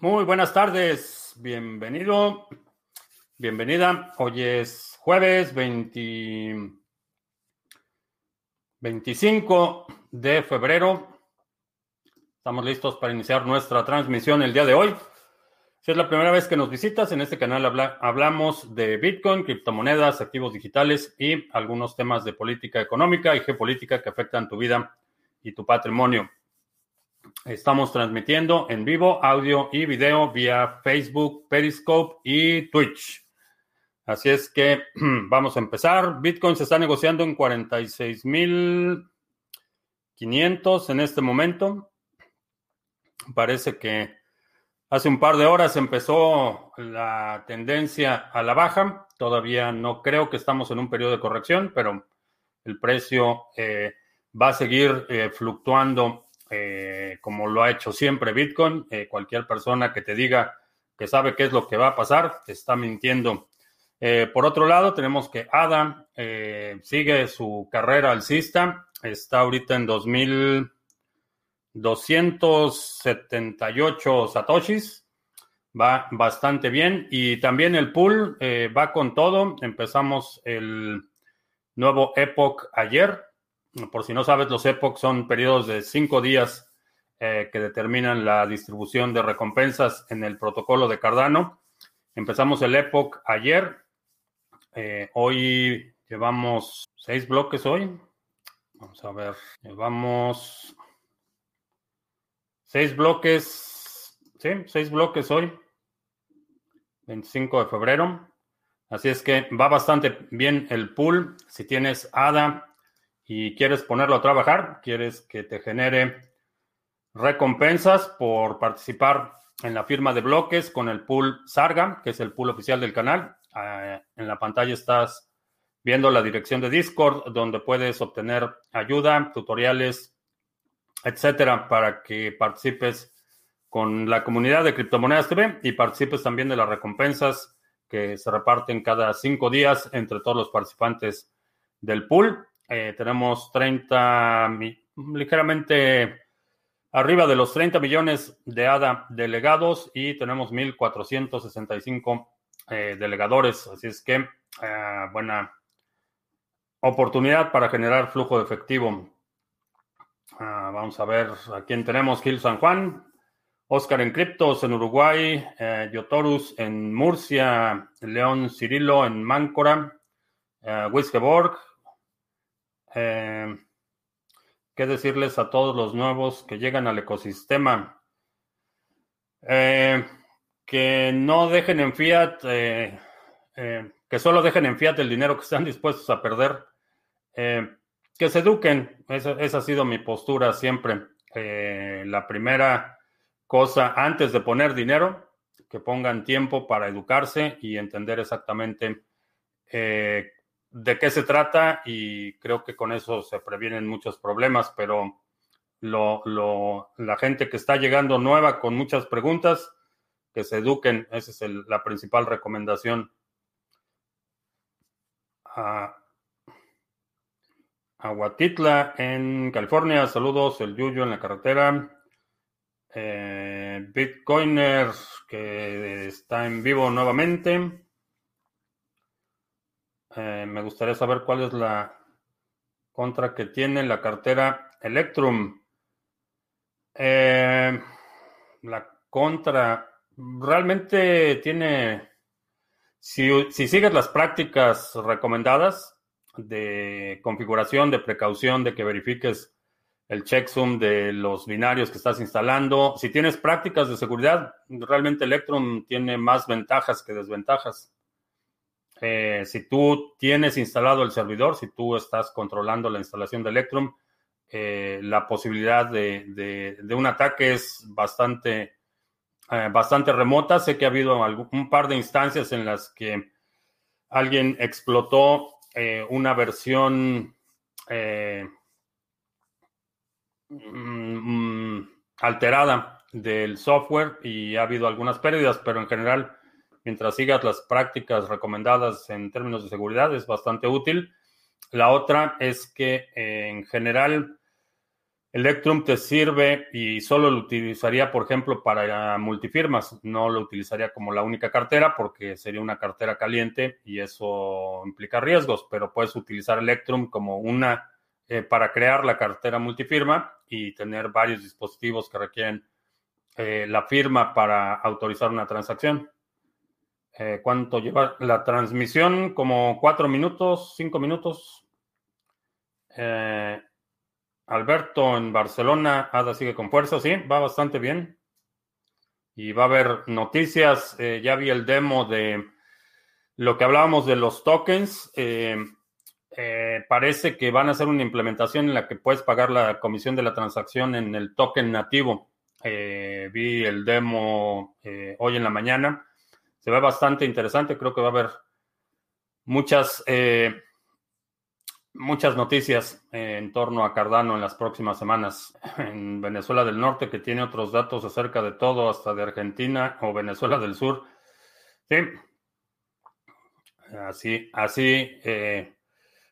Muy buenas tardes, bienvenido, bienvenida. Hoy es jueves 20 25 de febrero. Estamos listos para iniciar nuestra transmisión el día de hoy. Si es la primera vez que nos visitas, en este canal hablamos de Bitcoin, criptomonedas, activos digitales y algunos temas de política económica y geopolítica que afectan tu vida y tu patrimonio. Estamos transmitiendo en vivo audio y video vía Facebook, Periscope y Twitch. Así es que vamos a empezar. Bitcoin se está negociando en 46.500 en este momento. Parece que hace un par de horas empezó la tendencia a la baja. Todavía no creo que estamos en un periodo de corrección, pero el precio eh, va a seguir eh, fluctuando eh, como lo ha hecho siempre Bitcoin. cualquier persona que te diga que sabe qué es lo que va a pasar, te está mintiendo. Eh, por otro lado, tenemos que ADA eh, sigue su carrera alcista, está ahorita en 2.278 satoshis, va bastante bien y también el pool eh, va con todo. Empezamos el nuevo Epoch ayer. Por si no sabes, los Epoch son periodos de cinco días que determinan la distribución de recompensas en el protocolo de Cardano. Empezamos el Epoch ayer, eh, hoy llevamos seis bloques hoy. Vamos a ver, llevamos seis bloques, sí, seis bloques hoy, 25 de febrero. Así es que va bastante bien el pool. Si tienes ADA y quieres ponerlo a trabajar, quieres que te genere recompensas por participar en la firma de bloques con el pool Sarga, que es el pool oficial del canal. Ah, en la pantalla estás viendo la dirección de Discord, donde puedes obtener ayuda, tutoriales, etcétera, para que participes con la comunidad de Criptomonedas TV y participes también de las recompensas que se reparten cada cinco días entre todos los participantes del pool. Eh, tenemos 30, ligeramente arriba de los 30 millones de ADA delegados y tenemos 1.465 eh, delegadores. Así es que eh, buena oportunidad para generar flujo de efectivo. Ah, vamos a ver a quién tenemos. Gil San Juan, Oscar en Criptos en Uruguay, eh, Yotorus en Murcia, León Cirilo en Máncora, eh, Wiskeborg. ¿Qué decirles a todos los nuevos que llegan al ecosistema? Eh, que no dejen en fiat, eh, eh, que solo dejen en fiat el dinero que están dispuestos a perder, eh, que se eduquen. Esa, esa, ha sido mi postura siempre. la primera cosa, antes de poner dinero, que pongan tiempo para educarse y entender exactamente de qué se trata y creo que con eso se previenen muchos problemas, pero lo, la gente que está llegando nueva con muchas preguntas, que se eduquen, esa es la principal recomendación. A Aguatitla en California, saludos, el Yuyo en la carretera. Eh, Bitcoiner que está en vivo nuevamente. Eh, me gustaría saber cuál es la contra que tiene la cartera Electrum. Eh, la contra realmente tiene, si, sigues las prácticas recomendadas de configuración, de precaución, de que verifiques el checksum de los binarios que estás instalando. Si tienes prácticas de seguridad, realmente Electrum tiene más ventajas que desventajas. Eh, si tú tienes instalado el servidor, si tú estás controlando la instalación de Electrum, eh, la posibilidad de, un ataque es bastante eh, bastante remota. Sé que ha habido un par de instancias en las que alguien explotó una versión eh, mm, alterada del software y ha habido algunas pérdidas, pero en general, mientras sigas las prácticas recomendadas en términos de seguridad, es bastante útil. La otra es que en general Electrum te sirve y solo lo utilizaría, por ejemplo, para multifirmas. No lo utilizaría como la única cartera porque sería una cartera caliente y eso implica riesgos, pero puedes utilizar Electrum como una eh, para crear la cartera multifirma y tener varios dispositivos que requieren eh, la firma para autorizar una transacción. Eh, ¿Cuánto lleva la transmisión? Como cuatro minutos, cinco minutos. Alberto en Barcelona, Ada sigue con fuerza, sí, va bastante bien. Y va a haber noticias, ya vi el demo de lo que hablábamos de los tokens. Eh, parece que van a hacer una implementación en la que puedes pagar la comisión de la transacción en el token nativo. Eh, vi el demo eh, hoy en la mañana. Se ve bastante interesante. Creo que va a haber muchas, muchas noticias en torno a Cardano en las próximas semanas. En Venezuela del Norte, que tiene otros datos acerca de todo, hasta de Argentina o Venezuela del Sur. Sí. Así, así.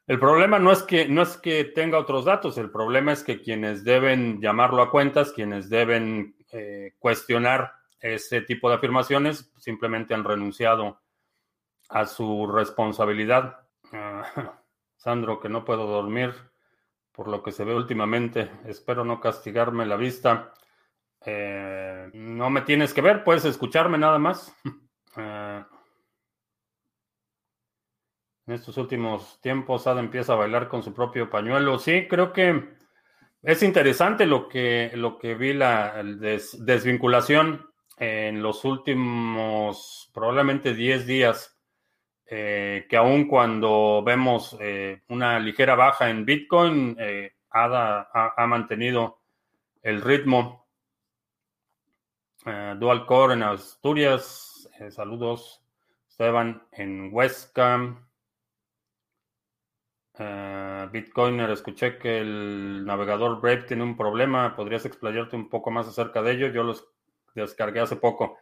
El problema no es que no es que tenga otros datos, el problema es que quienes deben llamarlo a cuentas, quienes deben eh, cuestionar ese tipo de afirmaciones, simplemente han renunciado a su responsabilidad. Ah, Sandro, que no puedo dormir por lo que se ve últimamente. Espero no castigarme la vista. Eh, no me tienes que ver, puedes escucharme nada más. Ah, en estos últimos tiempos, Ada empieza a bailar con su propio pañuelo. Sí, creo que es interesante lo que, lo que vi la desvinculación en los últimos probablemente 10 días, eh, que aun cuando vemos eh, una ligera baja en Bitcoin, eh, ADA ha, mantenido el ritmo. Dual Core en Asturias, saludos Esteban en Huesca. Bitcoiner, escuché que el navegador Brave tiene un problema. ¿Podrías explayarte un poco más acerca de ello? Yo los descargué hace poco.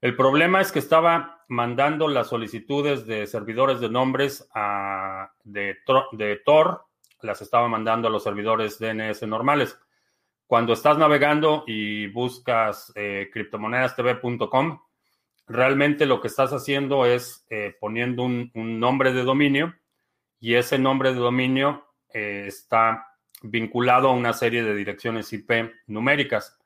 El problema es que estaba mandando las solicitudes de servidores de nombres a, de, Tor, las estaba mandando a los servidores DNS normales. Cuando estás navegando y buscas eh, criptomonedastv.com, realmente lo que estás haciendo es eh, poniendo un, un nombre de dominio y ese nombre de dominio eh, está vinculado a una serie de direcciones IP numéricas.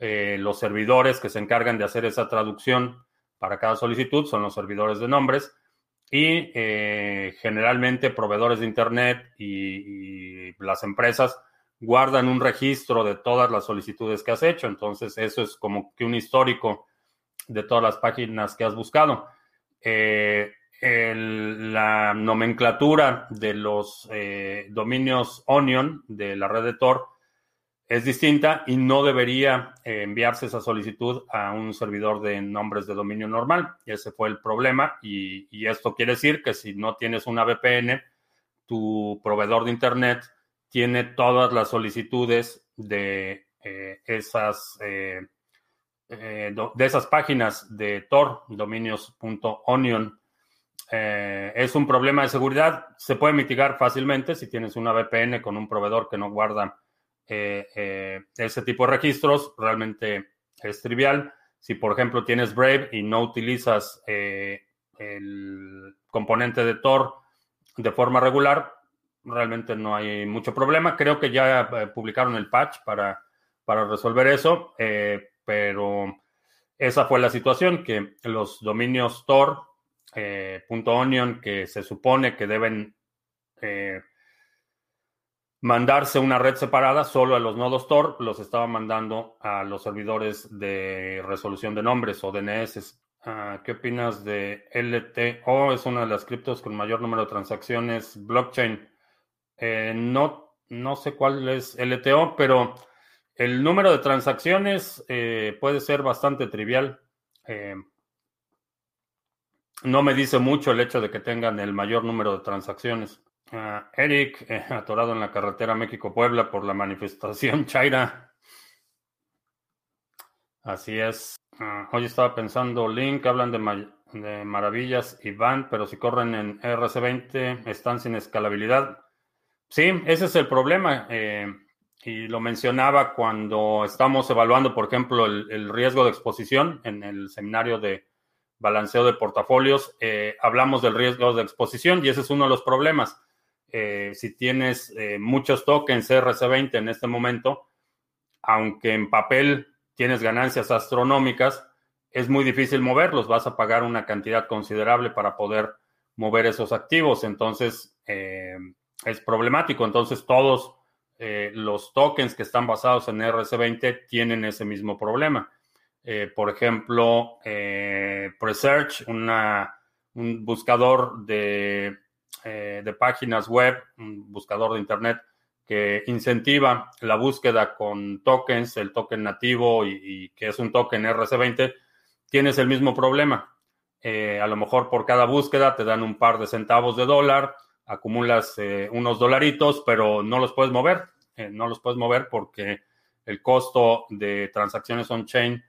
Eh, los servidores que se encargan de hacer esa traducción para cada solicitud son los servidores de nombres y eh, generalmente proveedores de Internet y, las empresas guardan un registro de todas las solicitudes que has hecho. Entonces, eso es como que un histórico de todas las páginas que has buscado la nomenclatura de los eh, dominios Onion de la red de Tor es distinta y no debería eh, enviarse esa solicitud a un servidor de nombres de dominio normal. Ese fue el problema y, esto quiere decir que si no tienes una VPN, tu proveedor de Internet tiene todas las solicitudes de eh, esas... de esas páginas de Tor, dominios.onion eh, es un problema de seguridad. Se puede mitigar fácilmente si tienes una VPN con un proveedor que no guarda eh, eh, ese tipo de registros. Realmente es trivial. Si, por ejemplo, tienes Brave y no utilizas el componente de Tor de forma regular, realmente no hay mucho problema. Creo que ya publicaron el patch para, para resolver eso, pero esa fue la situación, que los dominios Tor eh, .onion que se supone que deben eh, mandarse una red separada solo a los nodos Tor, los estaba mandando a los servidores de resolución de nombres o DNS. Ah, ¿Qué opinas de LTO? Es una de las criptos con mayor número de transacciones blockchain. Eh, no, no sé cuál es LTO, pero el número de transacciones puede ser bastante trivial no me dice mucho el hecho de que tengan el mayor número de transacciones. Eric, eh, atorado en la carretera México-Puebla por la manifestación Chaira. Así es. Ah, hoy estaba pensando, Link, hablan de, maravillas y van, pero si corren en RC20 están sin escalabilidad. Sí, ese es el problema. Eh, y lo mencionaba cuando estamos evaluando, por ejemplo, el, riesgo de exposición en el seminario de balanceo de portafolios. Eh, hablamos del riesgo de exposición y ese es uno de los problemas. Eh, si tienes eh, muchos tokens RC20 en este momento, aunque en papel tienes ganancias astronómicas, es muy difícil moverlos. Vas a pagar una cantidad considerable para poder mover esos activos. Entonces, es problemático. Entonces, todos eh, los tokens que están basados en RC20 tienen ese mismo problema. Eh, por ejemplo, eh, Presearch, un buscador de, de, páginas web, un buscador de Internet que incentiva la búsqueda con tokens, el token nativo y, que es un token RC20, tienes el mismo problema. a lo mejor por cada búsqueda te dan un par de centavos de dólar acumulas eh, unos dolaritos, pero no los puedes mover. Eh, no los puedes mover porque el costo de transacciones on-chain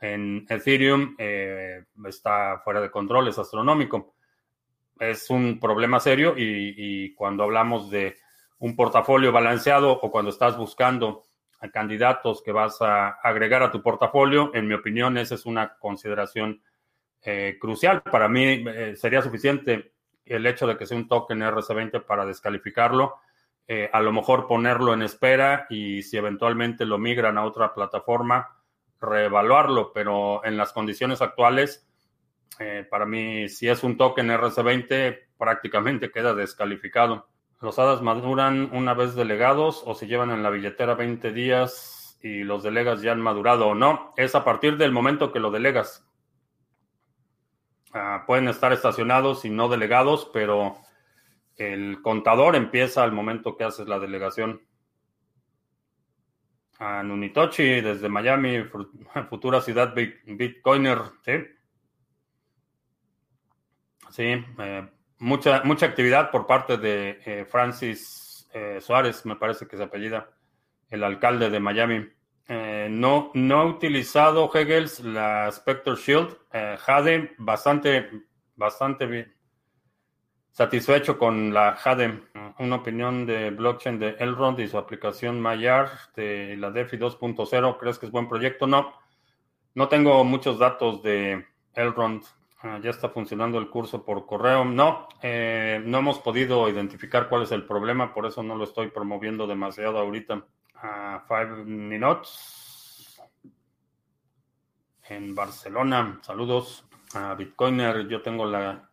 en Ethereum eh, está fuera de control, es astronómico. Es un problema serio y, cuando hablamos de un portafolio balanceado o cuando estás buscando a candidatos que vas a agregar a tu portafolio, en mi opinión, esa es una consideración crucial. Para mí sería suficiente el hecho de que sea un token RC20 para descalificarlo, eh, a lo mejor ponerlo en espera y si eventualmente lo migran a otra plataforma, reevaluarlo, pero en las condiciones actuales, eh, para mí, si es un token RC20, prácticamente queda descalificado. Los hadas maduran una vez delegados o se llevan en la billetera 20 días y los delegas ya han madurado o no. Es a partir del momento que lo delegas. Ah, pueden estar estacionados y no delegados, pero el contador empieza al momento que haces la delegación. A Nunitochi desde Miami, futura ciudad Bitcoiner, sí. Sí, eh, mucha, mucha actividad por parte de eh, Francis eh, Suárez, me parece que se apellida, el alcalde de Miami. No, no he utilizado Hegels la Spectre Shield. Jade, bastante, bastante. Satisfecho con la Jade. Una opinión de blockchain de Elrond y su aplicación Mayar de la DeFi 2.0. ¿Crees que es buen proyecto? No. No tengo muchos datos de Elrond. Ah, ya está funcionando el curso por correo. No, eh, no hemos podido identificar cuál es el problema, por eso no lo estoy promoviendo demasiado ahorita Five Minutes en Barcelona. Saludos a Bitcoiner. Yo tengo la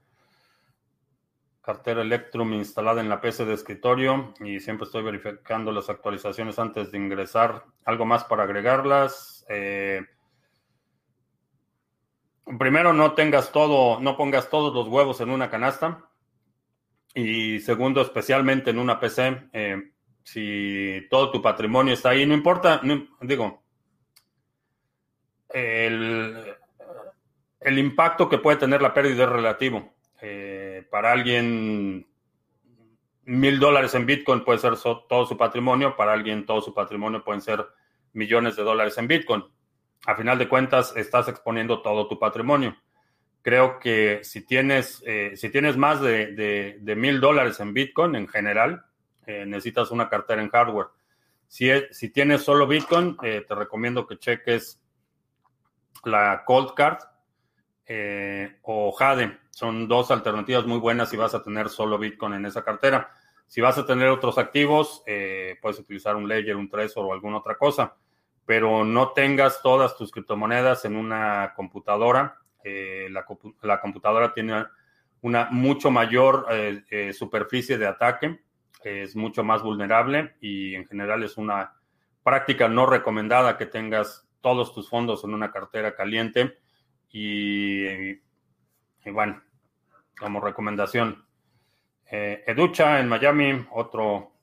cartera Electrum instalada en la PC de escritorio y siempre estoy verificando las actualizaciones antes de ingresar. ¿Algo más para agregarlas? Eh, primero, no tengas todo, no pongas todos los huevos en una canasta. Y segundo, especialmente en una PC, eh, si todo tu patrimonio está ahí, no importa, digo, el, impacto que puede tener la pérdida es relativo. Eh, para alguien, mil dólares en Bitcoin puede ser todo su patrimonio, para alguien todo su patrimonio pueden ser millones de dólares en Bitcoin. A final de cuentas, estás exponiendo todo tu patrimonio. Creo que si tienes, eh, si tienes más de mil dólares en Bitcoin en general, eh, necesitas una cartera en hardware. Si, si tienes solo Bitcoin, eh, te recomiendo que cheques la Cold Card o Jade. Son dos alternativas muy buenas si vas a tener solo Bitcoin en esa cartera. Si vas a tener otros activos, puedes utilizar un Ledger, un Trezor o alguna otra cosa, pero no tengas todas tus criptomonedas en una computadora. La, la, computadora tiene una mucho mayor superficie de ataque es mucho más vulnerable y en general es una práctica no recomendada que tengas todos tus fondos en una cartera caliente y, bueno, como recomendación. Eh, Educha en Miami, otro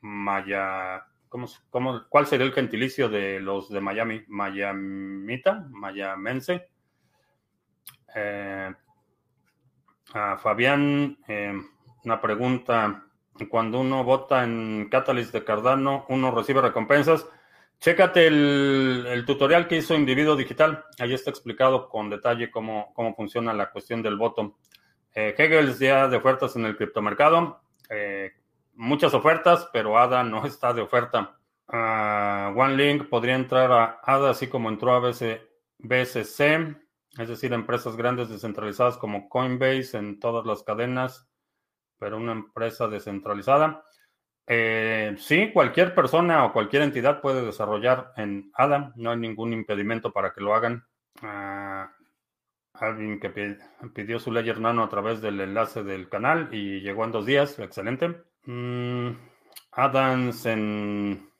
Maya, ¿cómo, cuál sería el gentilicio de los de Miami? Mayamita, Mayamense. Eh, a Fabián, eh, una pregunta cuando uno vota en Catalyst de Cardano, uno recibe recompensas. Chécate el, tutorial que hizo Individuo Digital. Ahí está explicado con detalle cómo, cómo funciona la cuestión del voto. Eh, Hegel día de ofertas en el criptomercado. Eh, muchas ofertas, pero ADA no está de oferta. Uh, OneLink podría entrar a ADA así como entró a BSC, es decir, empresas grandes descentralizadas como Coinbase en todas las cadenas, pero una empresa descentralizada. Eh, sí, cualquier persona o cualquier entidad puede desarrollar en ADA, no hay ningún impedimento para que lo hagan. Uh, alguien que pidió su Ledger Nano a través del enlace del canal y llegó en dos días, excelente. Mm, Adams en,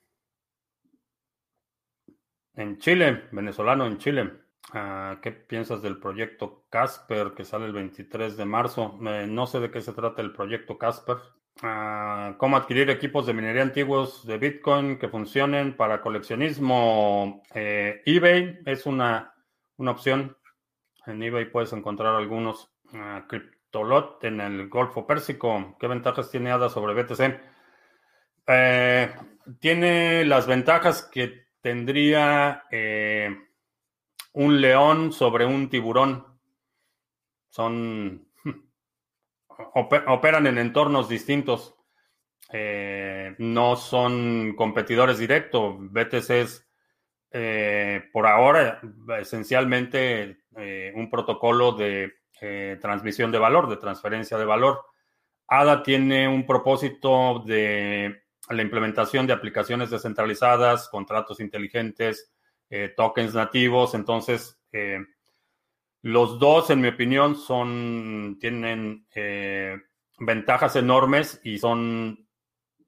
en Chile, venezolano en Chile. Ah, ¿Qué piensas del proyecto Casper que sale el 23 de marzo? No sé de qué se trata el proyecto Casper. Ah, ¿Cómo adquirir equipos de minería antiguos de Bitcoin que funcionen para coleccionismo? Eh, eBay es una, una opción. En eBay puedes encontrar algunos. Uh, Cryptolot en el Golfo Pérsico. ¿Qué ventajas tiene ADA sobre BTC? Eh, tiene las ventajas que tendría eh, un león sobre un tiburón. Son. operan en entornos distintos. Eh, no son competidores directos. BTC es, por ahora, esencialmente un protocolo de transmisión de valor, de transferencia de valor. ADA tiene un propósito de la implementación de aplicaciones descentralizadas, contratos inteligentes, eh, tokens nativos. Entonces, eh, los dos, en mi opinión, son, tienen eh, ventajas enormes y son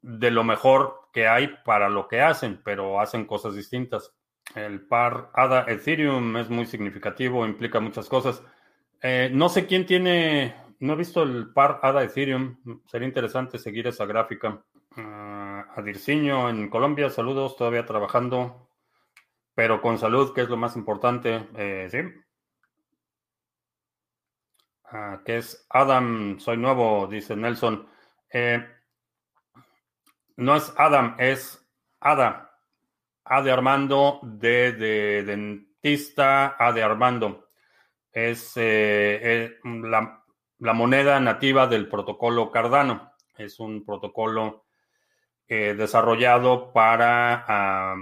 de lo mejor que hay para lo que hacen, pero hacen cosas distintas. El par ADA Ethereum es muy significativo, implica muchas cosas. No sé quién tiene, no he visto el par ADA Ethereum, sería interesante seguir esa gráfica. Ah, a Dirciño en Colombia, saludos, todavía trabajando, pero con salud, que es lo más importante, eh, ¿sí? Ah, que es Adam, soy nuevo, dice Nelson. Eh, no es Adam, es Ada. A de Armando, D de dentista, A de Armando. Es eh, la, moneda nativa del protocolo Cardano. Es un protocolo eh, desarrollado para ah,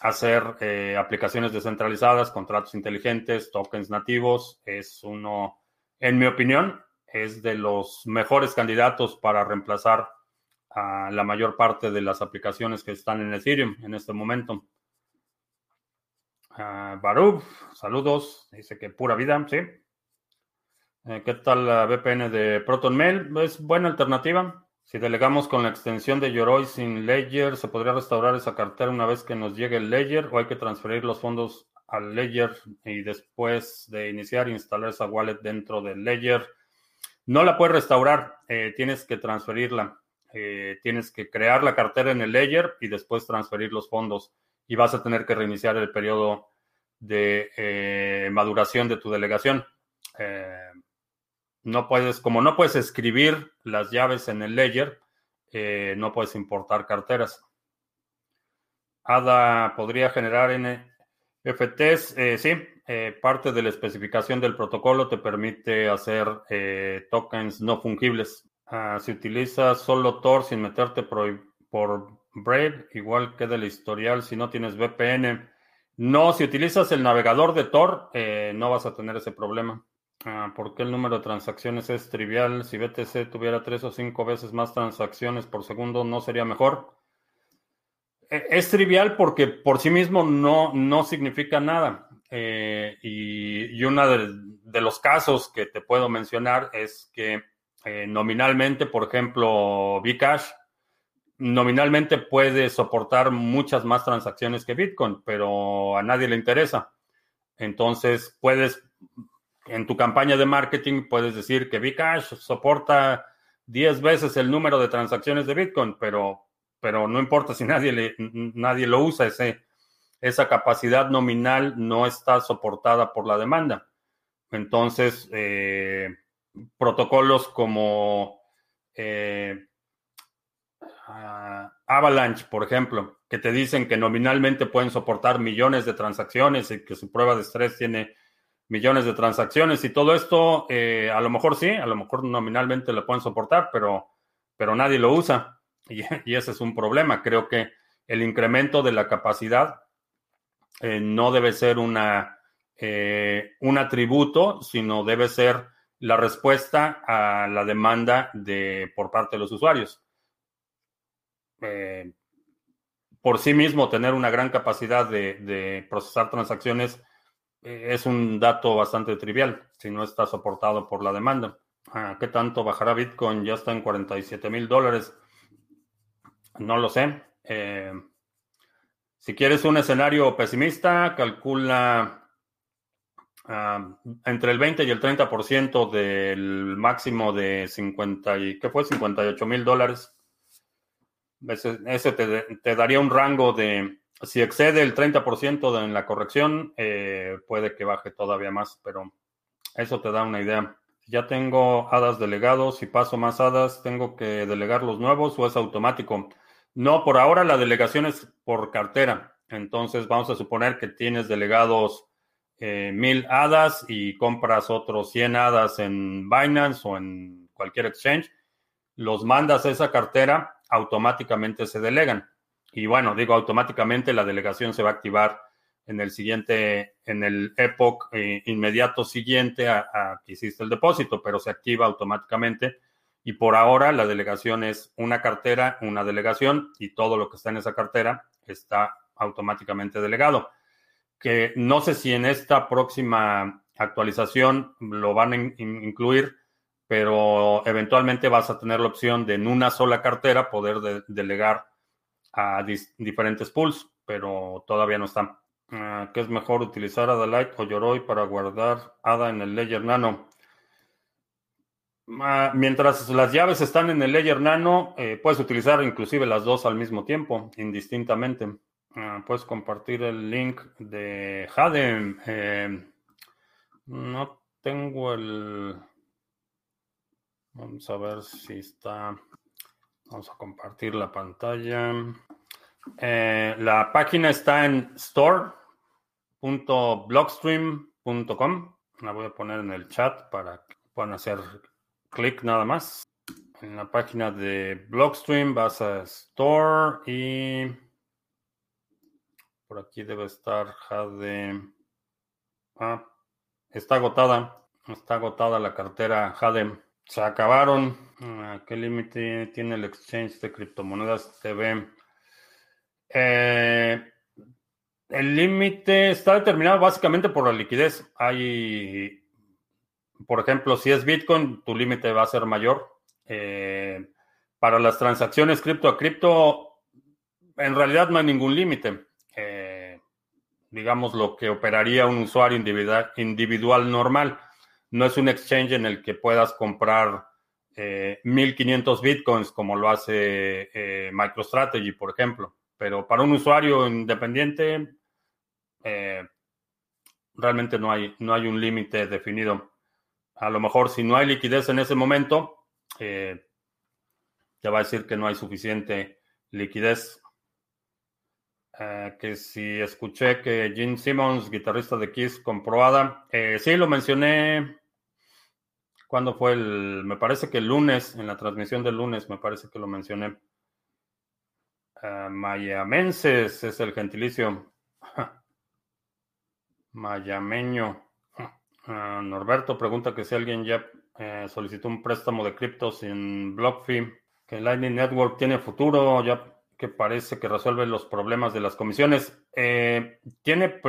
hacer eh, aplicaciones descentralizadas, contratos inteligentes, tokens nativos. Es uno, en mi opinión, es de los mejores candidatos para reemplazar a la mayor parte de las aplicaciones que están en Ethereum en este momento. Uh, Barub, saludos. Dice que pura vida, sí. Eh, ¿Qué tal la VPN de ProtonMail? Es buena alternativa. Si delegamos con la extensión de Yoroi sin Ledger, ¿se podría restaurar esa cartera una vez que nos llegue el Ledger o hay que transferir los fondos al Ledger y después de iniciar instalar esa wallet dentro del Ledger? No la puedes restaurar, eh, tienes que transferirla. Eh, tienes que crear la cartera en el Ledger y después transferir los fondos y vas a tener que reiniciar el periodo de eh, maduración de tu delegación no puedes, como no puedes escribir las llaves en el ledger, eh, no puedes importar carteras. ADA podría generar NFTs, eh, sí, eh, parte de la especificación del protocolo te permite hacer tokens no fungibles. Ah, si utilizas solo Tor sin meterte por Brave, igual queda el historial si no tienes VPN. No, si utilizas el navegador de Tor, no vas a tener ese problema. Ah, ¿Por qué el número de transacciones es trivial? Si BTC tuviera tres o cinco veces más transacciones por segundo, ¿no sería mejor? E, es trivial porque por sí mismo no, no significa nada. Eh, y, uno de, los casos que te puedo mencionar es que eh, nominalmente, por ejemplo, Bcash, nominalmente puede soportar muchas más transacciones que Bitcoin, pero a nadie le interesa. Entonces, puedes en tu campaña de marketing puedes decir que Bcash soporta 10 veces el número de transacciones de Bitcoin, pero, pero no importa si nadie, nadie lo usa, esa capacidad nominal no está soportada por la demanda. Entonces, eh, protocolos como eh, ah, Avalanche, por ejemplo, que te dicen que nominalmente pueden soportar millones de transacciones y que su prueba de estrés tiene millones de transacciones y todo esto, eh, a lo mejor sí, a lo mejor nominalmente lo pueden soportar, pero, pero nadie lo usa y, ese es un problema. Creo que el incremento de la capacidad eh, no debe ser una, eh, un atributo, sino debe ser la respuesta a la demanda de, por parte de los usuarios. Eh, por sí mismo, tener una gran capacidad de, procesar transacciones es un dato bastante trivial si no está soportado por la demanda. Ah, ¿Qué tanto bajará Bitcoin? Ya está en 47 mil dólares. No lo sé. Si quieres un escenario pesimista, calcula ah, entre el 20 y el 30% del máximo de 50 y, ¿qué fue? 58 mil dólares. Ese, te, daría un rango de, si excede el 30% en la corrección, eh, puede que baje todavía más, pero eso te da una idea. Ya tengo hadas delegados, si paso más hadas, ¿tengo que delegar los nuevos o es automático? No, por ahora la delegación es por cartera. Entonces vamos a suponer que tienes delegados eh, mil hadas y compras otros 100 hadas en Binance o en cualquier exchange. Los mandas a esa cartera, automáticamente se delegan. Y bueno, digo automáticamente, la delegación se va a activar en el siguiente, en el epoch eh, inmediato siguiente a, a, que hiciste el depósito, pero se activa automáticamente y por ahora la delegación es una cartera, una delegación y todo lo que está en esa cartera está automáticamente delegado. Que no sé si en esta próxima actualización lo van a incluir, pero eventualmente vas a tener la opción de en una sola cartera poder delegar a diferentes pools, pero todavía no está. Ah, ¿Qué es mejor utilizar Adalite o Yoroi para guardar ADA en el Ledger Nano? Mientras las llaves están en el Ledger Nano, eh, puedes utilizar inclusive las dos al mismo tiempo, indistintamente. Ah, puedes compartir el link de Jade. Eh, no tengo el... Vamos a ver si está... Vamos a compartir la pantalla. Eh, la página está en store.blockstream.com. La voy a poner en el chat para que puedan hacer clic nada más. En la página de Blockstream vas a Store y por aquí debe estar Jade. Ah, está agotada. Está agotada la cartera Jade. Se acabaron. Ah, ¿Qué límite tiene el exchange de criptomonedas TV? Eh, el límite está determinado básicamente por la liquidez. Hay por ejemplo, si es Bitcoin, tu límite va a ser mayor. Eh, para las transacciones cripto a cripto, en realidad no hay ningún límite. Eh, digamos lo que operaría un usuario individual, individual, normal. No es un exchange en el que puedas comprar 1500 eh, bitcoins como lo hace MicroStrategy, por ejemplo. Pero para un usuario independiente, realmente no hay, no hay un límite definido a lo mejor si no hay liquidez en ese momento, eh, te va a decir que no hay suficiente liquidez. Eh, que si escuché que Gene Simmons, guitarrista de Kiss, compró ADA. Eh, sí, lo mencioné. cuando fue el.? Me parece que el lunes, en la transmisión del lunes, me parece que lo mencioné. Mayamenses es el gentilicio. Mayameño. Ah, Norberto pregunta que si alguien ya eh, solicitó un préstamo de criptos sin BlockFi, que Lightning Network tiene futuro, ya que parece que resuelve los problemas de las comisiones. Eh, tiene,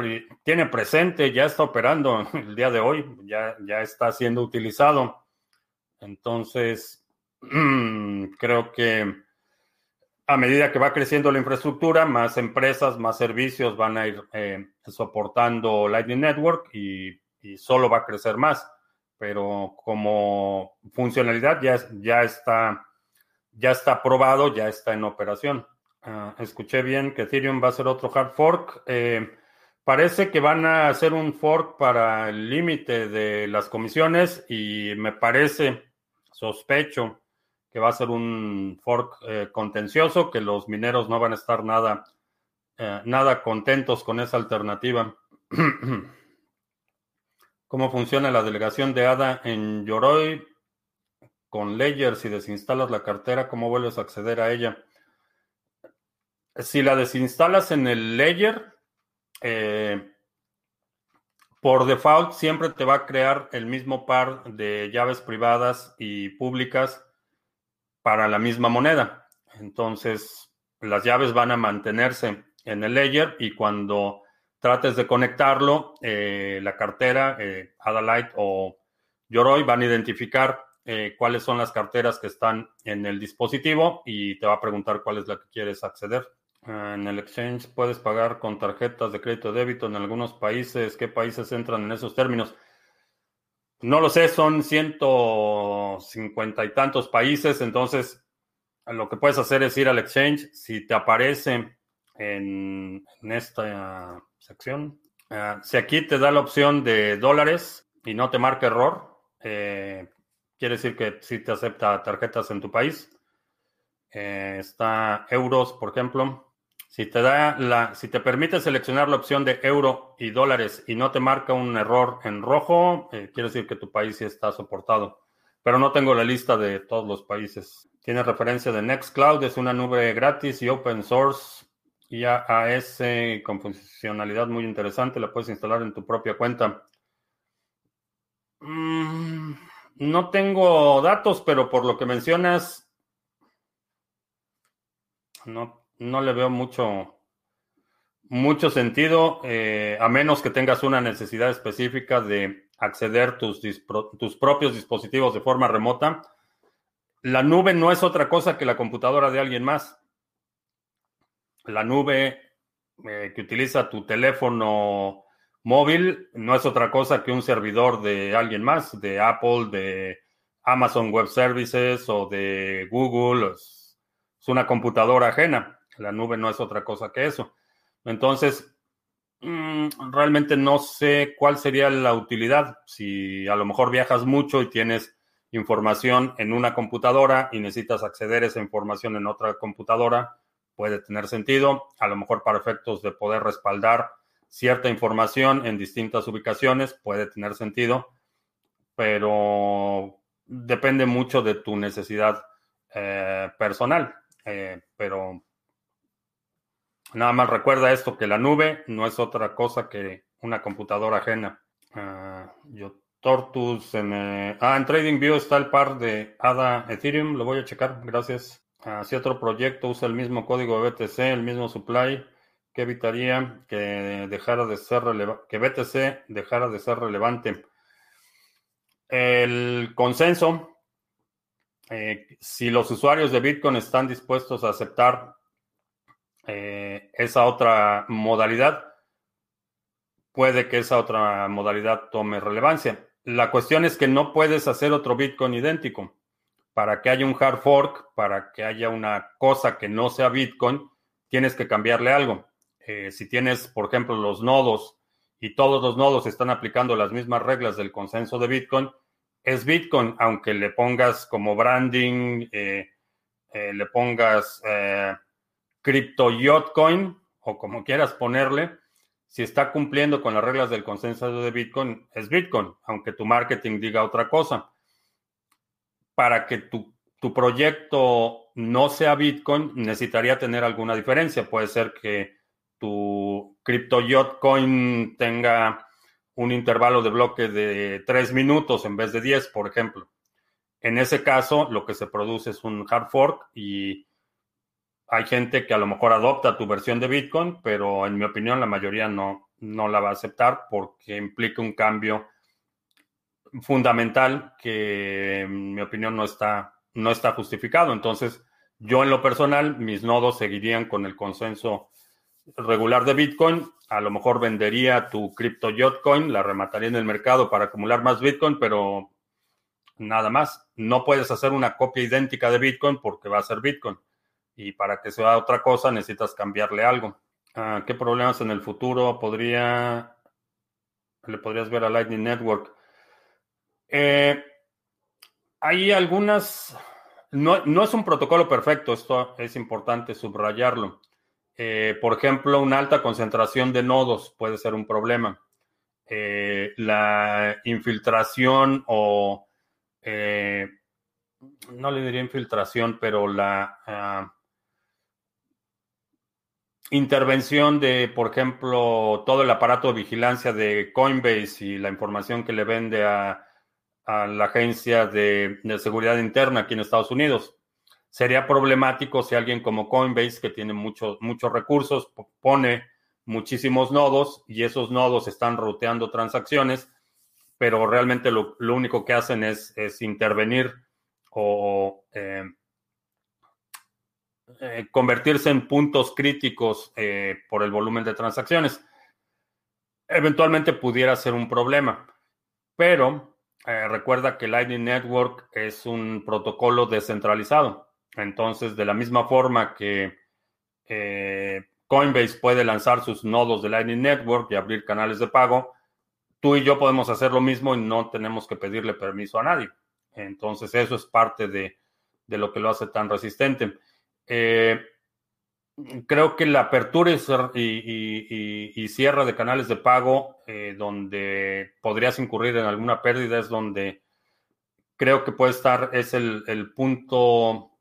tiene presente, ya está operando el día de hoy, ya, ya está siendo utilizado. Entonces, creo que a medida que va creciendo la infraestructura, más empresas, más servicios van a ir eh, soportando Lightning Network y y solo va a crecer más, pero como funcionalidad ya, ya, está, ya está probado, ya está en operación. Ah, escuché bien que Ethereum va a ser otro hard fork. Eh, parece que van a hacer un fork para el límite de las comisiones y me parece, sospecho, que va a ser un fork eh, contencioso, que los mineros no van a estar nada, eh, nada contentos con esa alternativa. ¿Cómo funciona la delegación de ADA en Yoroi con Ledger? Si desinstalas la cartera, ¿cómo vuelves a acceder a ella? Si la desinstalas en el layer, eh, por default siempre te va a crear el mismo par de llaves privadas y públicas para la misma moneda. Entonces, las llaves van a mantenerse en el layer y cuando trates de conectarlo, eh, la cartera, eh, Adalite o Yoroi van a identificar eh, cuáles son las carteras que están en el dispositivo y te va a preguntar cuál es la que quieres acceder. Ah, en el exchange puedes pagar con tarjetas de crédito débito en algunos países. ¿Qué países entran en esos términos? No lo sé, son ciento cincuenta y tantos países, entonces lo que puedes hacer es ir al exchange. Si te aparece en, esta sección, ah, si aquí te da la opción de dólares y no te marca error, eh, quiere decir que si te acepta tarjetas en tu país. Eh, está euros, por ejemplo. Si te da la, si te permite seleccionar la opción de euro y dólares y no te marca un error en rojo, eh, quiere decir que tu país está soportado. Pero no tengo la lista de todos los países. Tiene referencia de Nextcloud, es una nube gratis y open source. IaaS con funcionalidad muy interesante, la puedes instalar en tu propia cuenta. Mm, no tengo datos, pero por lo que mencionas, no, no le veo mucho, mucho sentido, eh, a menos que tengas una necesidad específica de acceder tus, tus propios dispositivos de forma remota. La nube no es otra cosa que la computadora de alguien más. La nube eh, que utiliza tu teléfono móvil no es otra cosa que un servidor de alguien más, de Apple, de Amazon Web Services o de Google. Es una computadora ajena. La nube no es otra cosa que eso. Entonces, mm, realmente no sé cuál sería la utilidad. Si a lo mejor viajas mucho y tienes información en una computadora y necesitas acceder a esa información en otra computadora, puede tener sentido. A lo mejor para efectos de poder respaldar cierta información en distintas ubicaciones, puede tener sentido, pero depende mucho de tu necesidad eh, personal. Eh, pero nada más recuerda esto, que la nube no es otra cosa que una computadora ajena. Ah, yo Tortus en, eh, ah, en TradingView está el par de ADA Ethereum, lo voy a checar, gracias. Ah, si otro proyecto usa el mismo código de BTC, el mismo supply, que evitaría que dejara de ser que BTC dejara de ser relevante. El consenso, eh, si los usuarios de Bitcoin están dispuestos a aceptar eh, esa otra modalidad, puede que esa otra modalidad tome relevancia. La cuestión es que no puedes hacer otro Bitcoin idéntico. Para que haya un hard fork, para que haya una cosa que no sea Bitcoin, tienes que cambiarle algo. Eh, si tienes, por ejemplo, los nodos y todos los nodos están aplicando las mismas reglas del consenso de Bitcoin, es Bitcoin, aunque le pongas como branding, eh, le pongas Crypto Yotcoin o como quieras ponerle, si está cumpliendo con las reglas del consenso de Bitcoin, es Bitcoin, aunque tu marketing diga otra cosa. Para que tu, tu proyecto no sea Bitcoin, necesitaría tener alguna diferencia. Puede ser que tu Coin tenga un intervalo de bloque de 3 minutos en vez de 10, por ejemplo. En ese caso, lo que se produce es un hard fork y hay gente que a lo mejor adopta tu versión de Bitcoin, pero en mi opinión la mayoría no, no la va a aceptar porque implica un cambio fundamental que en mi opinión no está, no está justificado. Entonces, yo en lo personal, mis nodos seguirían con el consenso regular de Bitcoin, a lo mejor vendería tu cripto Yotcoin, la remataría en el mercado para acumular más Bitcoin, pero nada más. No puedes hacer una copia idéntica de Bitcoin porque va a ser Bitcoin. Y para que sea otra cosa necesitas cambiarle algo. Ah, ¿Qué problemas en el futuro podría le podrías ver a Lightning Network? Eh, hay algunas, no, no es un protocolo perfecto, esto es importante subrayarlo. Eh, por ejemplo, una alta concentración de nodos puede ser un problema. Eh, la infiltración o, no le diría infiltración, pero la, ah, intervención de, por ejemplo, todo el aparato de vigilancia de Coinbase y la información que le vende a, la agencia de, seguridad interna aquí en Estados Unidos. Sería problemático si alguien como Coinbase, que tiene muchos muchos recursos, pone muchísimos nodos y esos nodos están ruteando transacciones, pero realmente lo, único que hacen es, intervenir o eh, eh, convertirse en puntos críticos eh, por el volumen de transacciones. Eventualmente pudiera ser un problema, pero recuerda que Lightning Network es un protocolo descentralizado. Entonces, de la misma forma que Coinbase puede lanzar sus nodos de Lightning Network y abrir canales de pago. Tú y yo podemos hacer lo mismo y no tenemos que pedirle permiso a nadie. Entonces, eso es parte de, lo que lo hace tan resistente. Eh, creo que la apertura y, cierre de canales de pago eh, donde podrías incurrir en alguna pérdida es donde creo que puede estar, es el, el punto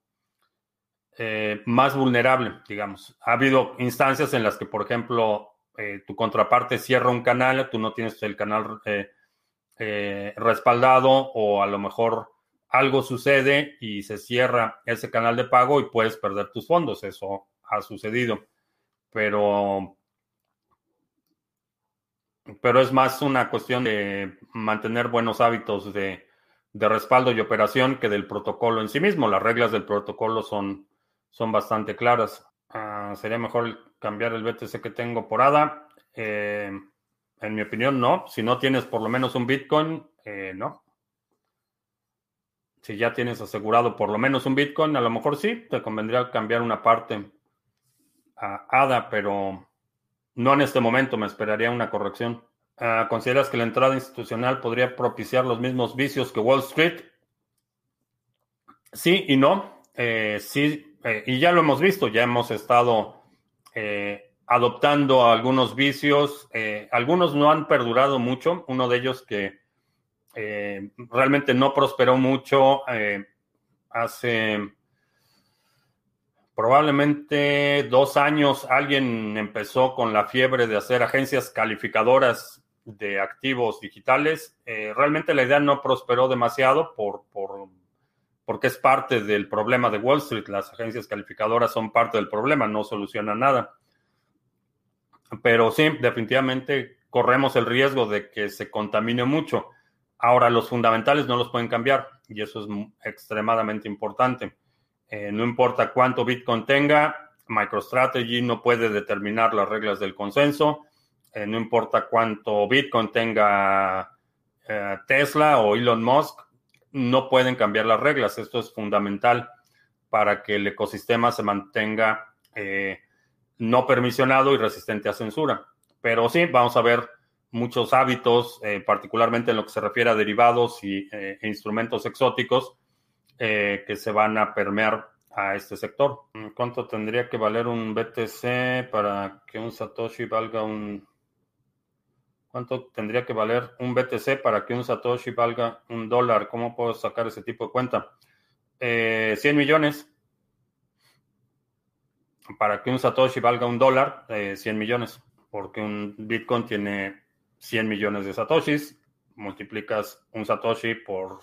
eh, más vulnerable, digamos. Ha habido instancias en las que, por ejemplo, tu contraparte cierra un canal, tú no tienes el canal respaldado o a lo mejor algo sucede y se cierra ese canal de pago y puedes perder tus fondos. Eso ha sucedido. Pero, pero es más una cuestión de mantener buenos hábitos de, de respaldo y operación que del protocolo en sí mismo. Las reglas del protocolo son son bastante claras. Ah, sería mejor cambiar el BTC que tengo por ADA. Eh, en mi opinión, no. Si no tienes por lo menos un Bitcoin, eh, no. Si ya tienes asegurado por lo menos un Bitcoin, a lo mejor sí, te convendría cambiar una parte a ADA, pero no en este momento, me esperaría una corrección. Ah, ¿Consideras que la entrada institucional podría propiciar los mismos vicios que Wall Street? Sí y no. Eh, sí, eh, y ya lo hemos visto, ya hemos estado eh, adoptando algunos vicios, algunos no han perdurado mucho, uno de ellos que realmente no prosperó mucho hace probablemente dos años alguien empezó con la fiebre de hacer agencias calificadoras de activos digitales. realmente la idea no prosperó demasiado por, por porque es parte del problema de Wall Street. Las agencias calificadoras son parte del problema, no solucionan nada. Pero sí, definitivamente corremos el riesgo de que se contamine mucho. Ahora, los fundamentales no los pueden cambiar y eso es extremadamente importante. Eh, no importa cuánto Bitcoin tenga, MicroStrategy no puede determinar las reglas del consenso. Eh, no importa cuánto Bitcoin tenga eh, Tesla o Elon Musk, no pueden cambiar las reglas. Esto es fundamental para que el ecosistema se mantenga no permisionado y resistente a censura. Pero sí, vamos a ver muchos hábitos, eh, particularmente en lo que se refiere a derivados y, eh, e instrumentos exóticos, que se van a permear a este sector. ¿Cuánto tendría que valer un BTC para que un Satoshi valga un ¿Cuánto tendría que valer un BTC para que un Satoshi valga un dólar? ¿Cómo puedo sacar ese tipo de cuenta? 100 eh, millones. Para que un Satoshi valga un dólar, 100 eh, millones. Porque un Bitcoin tiene 100 millones de Satoshis. Multiplicas un Satoshi por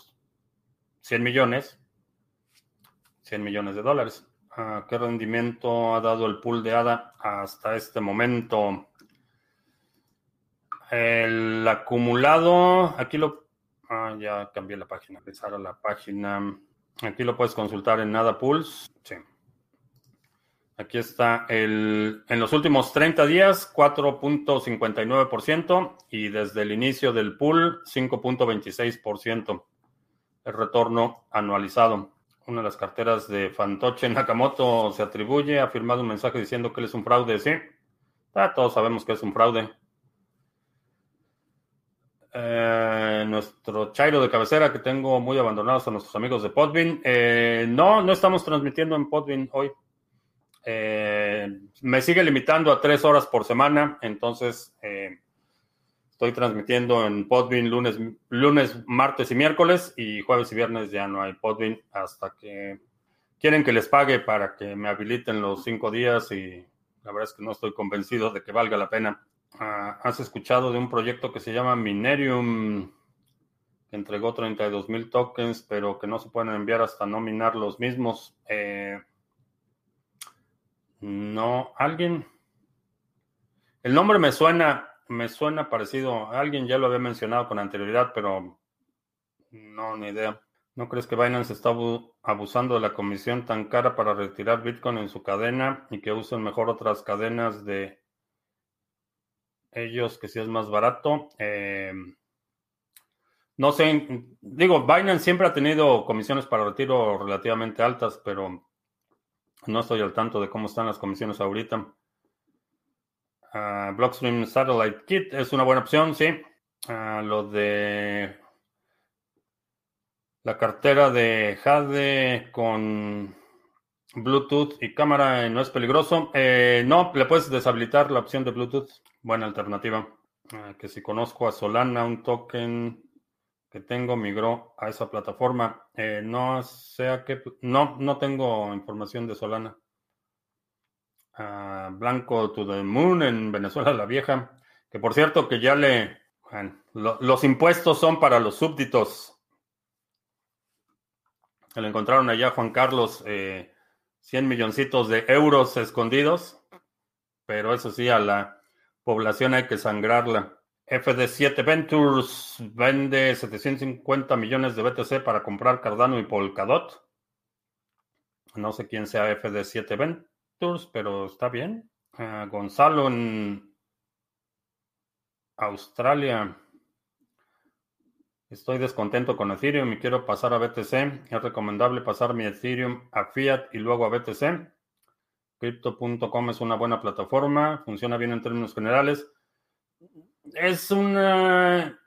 100 millones. 100 millones de dólares. Ah, ¿Qué rendimiento ha dado el pool de ADA hasta este momento? El acumulado, aquí lo... Ah, ya cambié la página. Empezar a la página. Aquí lo puedes consultar en Nada Pulse. Sí. Aquí está el, en los últimos 30 días, 4.59% y desde el inicio del pool, 5.26% el retorno anualizado. Una de las carteras de Fantoche Nakamoto se atribuye, ha firmado un mensaje diciendo que él es un fraude. Sí, ah, todos sabemos que es un fraude. Eh, nuestro Chairo de cabecera que tengo muy abandonados a nuestros amigos de Podbean. Eh, no, no estamos transmitiendo en Podbean hoy. Eh, me sigue limitando a tres horas por semana, entonces estoy transmitiendo en Podbean lunes, lunes, martes y miércoles y jueves y viernes ya no hay Podbean hasta que quieren que les pague para que me habiliten los cinco días y La verdad es que no estoy convencido de que valga la pena. Ah, ¿Has escuchado de un proyecto que se llama Minerium? Que entregó 32 mil tokens, pero que no se pueden enviar hasta no minar los mismos. Eh, no, alguien. El nombre me suena, me suena parecido. Alguien ya lo había mencionado con anterioridad, pero no, ni idea. ¿No crees que Binance está abusando de la comisión tan cara para retirar Bitcoin en su cadena y que usen mejor otras cadenas de ellos que si es más barato? Eh, no sé, digo, Binance siempre ha tenido comisiones para retiro relativamente altas, pero no estoy al tanto de cómo están las comisiones ahorita. Uh, Blockstream Satellite Kit es una buena opción, sí. Uh, lo de la cartera de Jade con Bluetooth y cámara no es peligroso. Eh, no, le puedes deshabilitar la opción de Bluetooth. Buena alternativa. Ah, que si conozco a Solana, un token que tengo migró a esa plataforma. Eh, no sé qué. No, no tengo información de Solana. Ah, Blanco to the Moon en Venezuela la Vieja. Que por cierto, que ya le. los impuestos son para los súbditos le encontraron allá Juan Carlos eh, 100 milloncitos de euros escondidos, pero eso sí, a la población hay que sangrarla. FD7 Ventures vende 750 millones de BTC para comprar Cardano y Polkadot. No sé quién sea FD7 Ventures, pero está bien. Ah, Gonzalo en Australia. Estoy descontento con Ethereum y quiero pasar a BTC. Es recomendable pasar mi Ethereum a Fiat y luego a BTC. Crypto.com es una buena plataforma, funciona bien en términos generales. Es una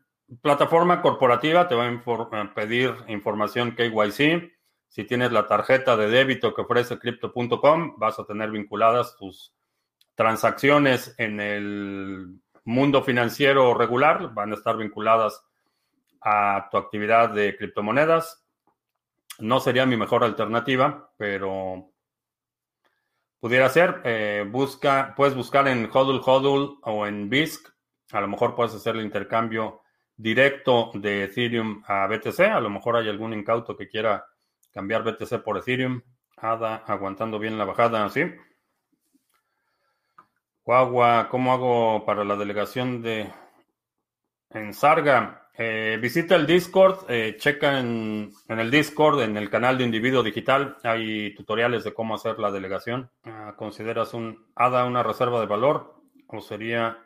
plataforma corporativa, te va a pedir información KYC. Si tienes la tarjeta de débito que ofrece Crypto.com, vas a tener vinculadas tus transacciones en el mundo financiero regular, van a estar vinculadas a tu actividad de criptomonedas. No sería mi mejor alternativa, pero pudiera ser. Eh, busca, puedes buscar en Hodl o en BISC. A lo mejor puedes hacer el intercambio directo de Ethereum a BTC. A lo mejor hay algún incauto que quiera cambiar BTC por Ethereum. ADA aguantando bien la bajada, ¿sí? Guagua, ¿cómo hago para la delegación de en Sarga? Eh, visita el Discord, eh, checa en, el Discord, en el canal de Individuo Digital, hay tutoriales de cómo hacer la delegación. Ah, ¿Consideras un ADA una reserva de valor o sería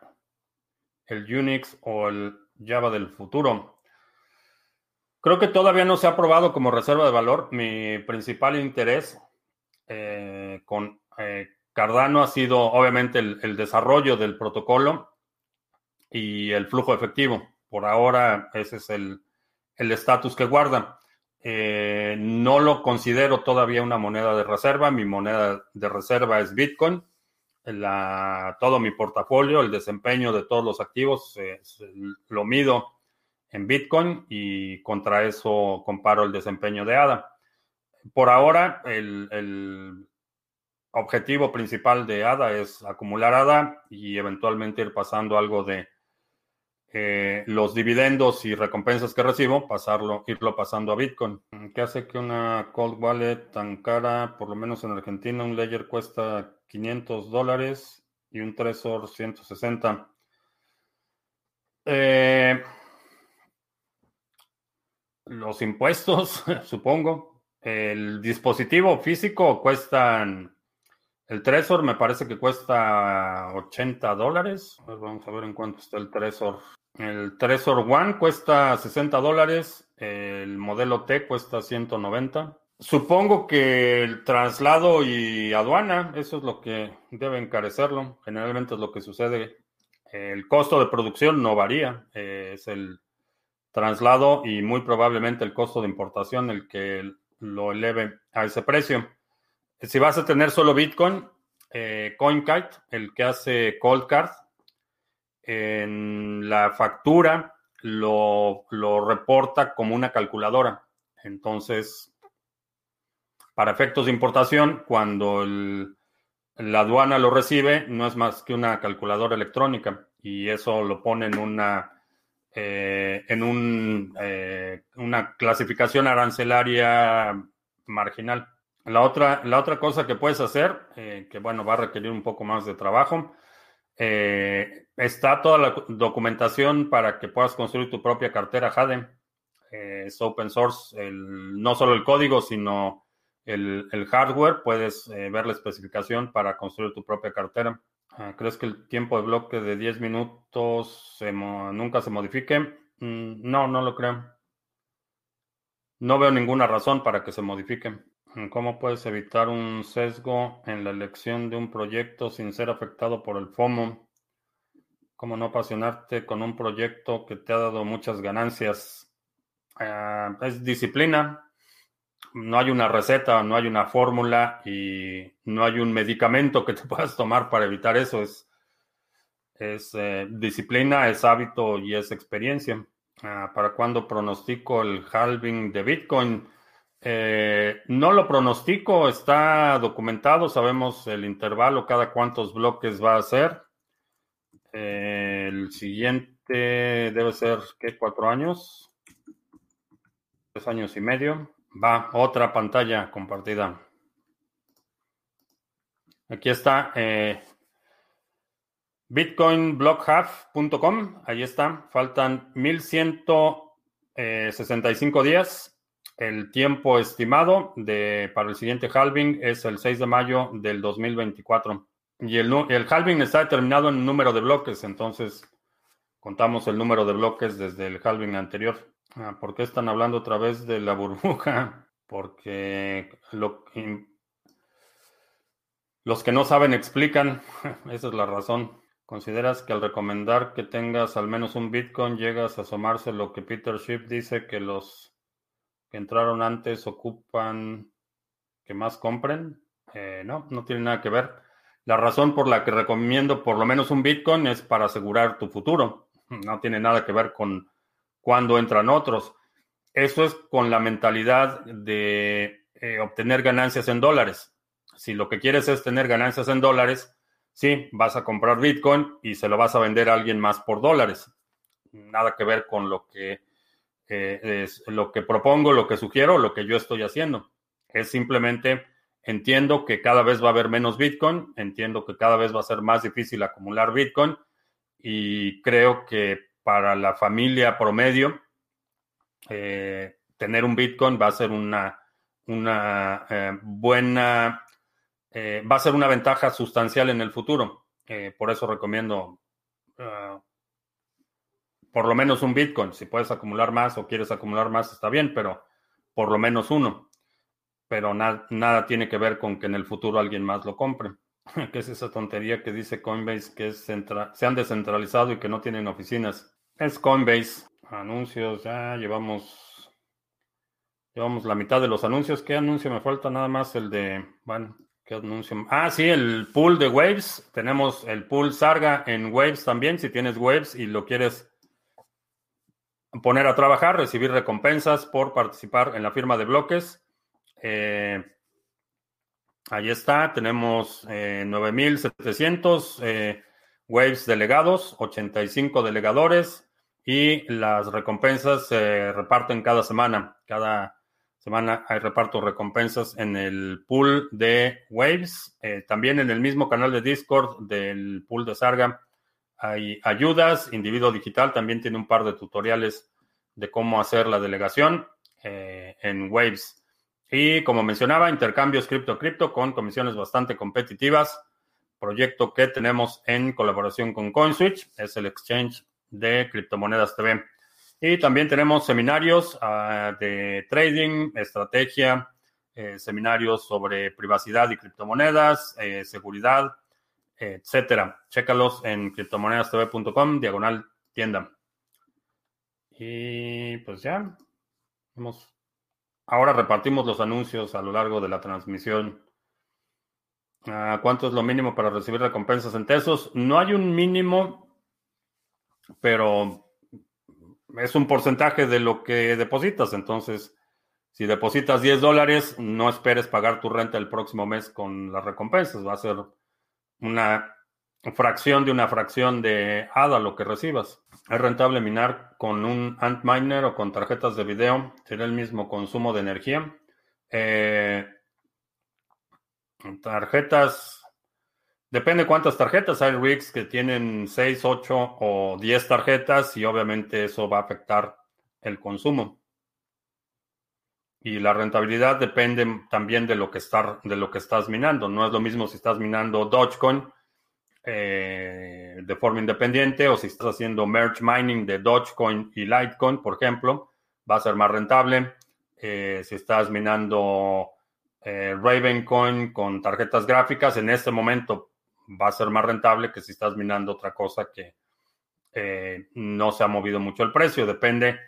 el Unix o el Java del futuro? Creo que todavía no se ha probado como reserva de valor. Mi principal interés eh, con Cardano ha sido obviamente el desarrollo del protocolo y el flujo efectivo. Por ahora, ese es el estatus que guarda. Eh, no lo considero todavía una moneda de reserva. Mi moneda de reserva es Bitcoin. Todo mi portafolio, el desempeño de todos los activos, eh, lo mido en Bitcoin y contra eso comparo el desempeño de ADA. Por ahora, el, el objetivo principal de ADA es acumular ADA y eventualmente ir pasando algo de eh, los dividendos y recompensas que recibo, pasarlo, irlo pasando a Bitcoin. ¿Qué hace que una cold wallet tan cara, por lo menos en Argentina, un ledger cuesta 500 dólares y un Trezor 160? Eh, los impuestos, supongo. El dispositivo físico cuestan el Trezor me parece que cuesta 80 dólares. vamos a ver en cuánto está el Trezor. El Trezor One cuesta 60 dólares, el modelo T cuesta 190. Supongo que el traslado y aduana, eso es lo que debe encarecerlo. Generalmente es lo que sucede. El costo de producción no varía, es el traslado y muy probablemente el costo de importación el que lo eleve a ese precio. Si vas a tener solo Bitcoin, eh, CoinKite, el que hace Cold Card, en la factura lo, reporta como una calculadora. Entonces, para efectos de importación, cuando el, la aduana lo recibe, no es más que una calculadora electrónica y eso lo pone en una eh, en un, eh, una clasificación arancelaria marginal. La otra, la otra cosa que puedes hacer, eh, que bueno, va a requerir un poco más de trabajo, está toda la documentación para que puedas construir tu propia cartera Jade. es open source, no solo el código, sino el, hardware. Puedes ver la especificación para construir tu propia cartera. Ah, ¿Crees que el tiempo de bloque de 10 minutos nunca se modifique? Mm, no, no lo creo. No veo ninguna razón para que se modifique. Mm, ¿Cómo puedes evitar un sesgo en la elección de un proyecto sin ser afectado por el FOMO? ¿Cómo no apasionarte con un proyecto que te ha dado muchas ganancias? Ah, es disciplina no hay una receta, no hay una fórmula y no hay un medicamento que te puedas tomar para evitar eso. Es, eh, disciplina, es hábito y es experiencia. Ah, ¿Para cuándo pronostico el halving de Bitcoin? Eh, no lo pronostico, está documentado, sabemos el intervalo, cada cuántos bloques va a ser. Eh, el siguiente debe ser, ¿qué? ¿Cuatro años? Tres años y medio. Va, otra pantalla compartida. Aquí está eh, bitcoinblockhalf.com. Ahí está. Faltan 1165 días. El tiempo estimado de, para el siguiente halving es el 6 de mayo del 2024. Y el, el halving está determinado en número de bloques, entonces contamos el número de bloques desde el halving anterior. Ah, ¿Por qué están hablando otra vez de la burbuja? Porque lo, los que no saben explican. Esa es la razón. ¿Consideras que al recomendar que tengas al menos un Bitcoin llegas a asomarse lo que Peter Schiff dice que los que entraron antes ocupan que más compren? Eh, no, no tiene nada que ver. La razón por la que recomiendo por lo menos un Bitcoin es para asegurar tu futuro. No tiene nada que ver con cuando entran otros. Eso es con la mentalidad de eh, obtener ganancias en dólares. Si lo que quieres es tener ganancias en dólares, sí, vas a comprar Bitcoin y se lo vas a vender a alguien más por dólares. Nada que ver con lo que eh, es lo que propongo, lo que sugiero, lo que yo estoy haciendo. Es simplemente entiendo que cada vez va a haber menos Bitcoin, entiendo que cada vez va a ser más difícil acumular Bitcoin y creo que para la familia promedio, eh, tener un Bitcoin va a ser una, una eh, buena, eh, va a ser una ventaja sustancial en el futuro. por eso recomiendo ah, por lo menos un Bitcoin. Si puedes acumular más o quieres acumular más, está bien, pero por lo menos uno. Pero nada tiene que ver con que en el futuro alguien más lo compre. ¿Qué es esa tontería que dice Coinbase que es se han descentralizado y que no tienen oficinas? Es Coinbase. Anuncios, ya llevamos. Llevamos la mitad de los anuncios. ¿Qué anuncio me falta? Nada más el de. Bueno, ¿qué anuncio? Ah, sí, el pool de Waves. Tenemos el pool Sarga en Waves también. Si tienes Waves y lo quieres poner a trabajar, recibir recompensas por participar en la firma de bloques. Eh, ahí está, tenemos eh, 9.700 eh, Waves delegados, 85 delegadores, y las recompensas se reparten cada semana. Cada semana hay reparto recompensas en el pool de Waves. Eh, también en el mismo canal de Discord del pool de Sarga hay ayudas. Individuo Digital también tiene un par de tutoriales de cómo hacer la delegación eh, en Waves. Y como mencionaba, intercambios cripto-cripto con comisiones bastante competitivas. Proyecto que tenemos en colaboración con CoinSwitch, es el exchange de Criptomonedas TV. Y también tenemos seminarios ah, de trading, estrategia, eh, seminarios sobre privacidad y criptomonedas, eh, seguridad, etcétera. Chécalos en criptomonedastv.com, diagonal tienda. Y pues ya, vamos. Ahora repartimos los anuncios a lo largo de la transmisión. Ah, ¿Cuánto es lo mínimo para recibir recompensas en tesos? No hay un mínimo pero es un porcentaje de lo que depositas. Entonces, si depositas 10 dólares, no esperes pagar tu renta el próximo mes con las recompensas. Va a ser una fracción de una fracción de ADA lo que recibas. Es rentable minar con un Antminer o con tarjetas de video. Tiene el mismo consumo de energía. Eh, tarjetas. Depende cuántas tarjetas. Hay rigs que tienen 6, 8 o 10 tarjetas y obviamente eso va a afectar el consumo. Y la rentabilidad depende también de lo que, de lo que estás minando. No es lo mismo si estás minando Dogecoin eh, de forma independiente o si estás haciendo merge mining de Dogecoin y Litecoin, por ejemplo, va a ser más rentable. Eh, si estás minando eh, Ravencoin con tarjetas gráficas, en este momento va a ser más rentable que si estás minando otra cosa que no se ha movido mucho el precio. Depende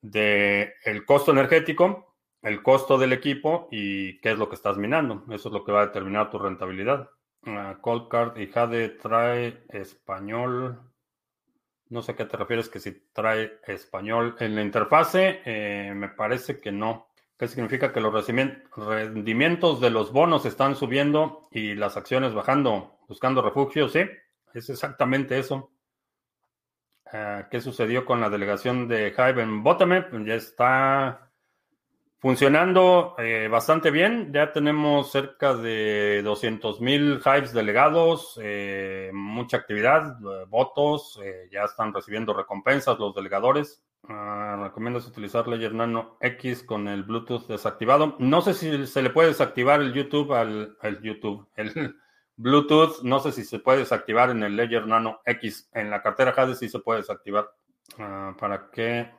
del el costo energético, el costo del equipo y qué es lo que estás minando. Eso es lo que va a determinar tu rentabilidad. Uh, Cold y Jade trae español. No sé a qué te refieres que si trae español en la interfase. Eh, me parece que no. ¿Qué significa que los rendimientos de los bonos están subiendo y las acciones bajando, buscando refugio? Sí, es exactamente eso. Ah, ¿Qué sucedió con la delegación de Hive en Botame? Pues ya está funcionando eh, bastante bien. Ya tenemos cerca de 200 mil Hives delegados, eh, mucha actividad, eh, votos, ya están recibiendo recompensas los delegadores. Ah, ¿Recomiendas utilizar Ledger Nano X con el Bluetooth desactivado? No sé si se le puede desactivar el YouTube al el YouTube, el Bluetooth, no sé si se puede desactivar en el Ledger Nano X. En la cartera Jade sí se puede desactivar. Ah, ¿Para qué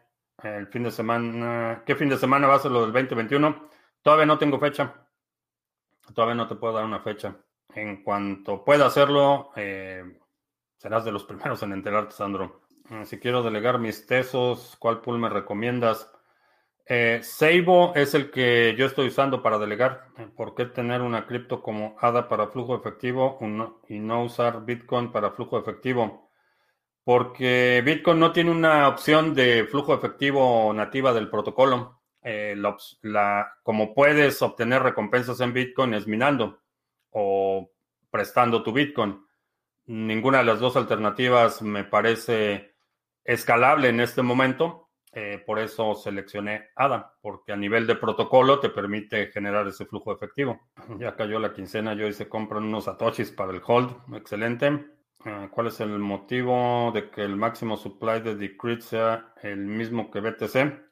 el fin de semana? ¿Qué fin de semana va a ser lo del 2021? Todavía no tengo fecha. Todavía no te puedo dar una fecha. En cuanto pueda hacerlo, eh, serás de los primeros en enterarte, Sandro. Ah, si quiero delegar mis tesos, ¿cuál pool me recomiendas? Eh, Seibo es el que yo estoy usando para delegar. ¿Por qué tener una cripto como ADA para flujo efectivo y no usar Bitcoin para flujo efectivo? Porque Bitcoin no tiene una opción de flujo efectivo nativa del protocolo. Eh, como puedes obtener recompensas en Bitcoin es minando o prestando tu Bitcoin. Ninguna de las dos alternativas me parece escalable en este momento. Eh, por eso seleccioné ADA, porque a nivel de protocolo te permite generar ese flujo efectivo. Ya cayó la quincena, yo hice compran unos satoshis para el hold. Excelente. Ah, ¿Cuál es el motivo de que el máximo supply de Decrypt sea el mismo que BTC?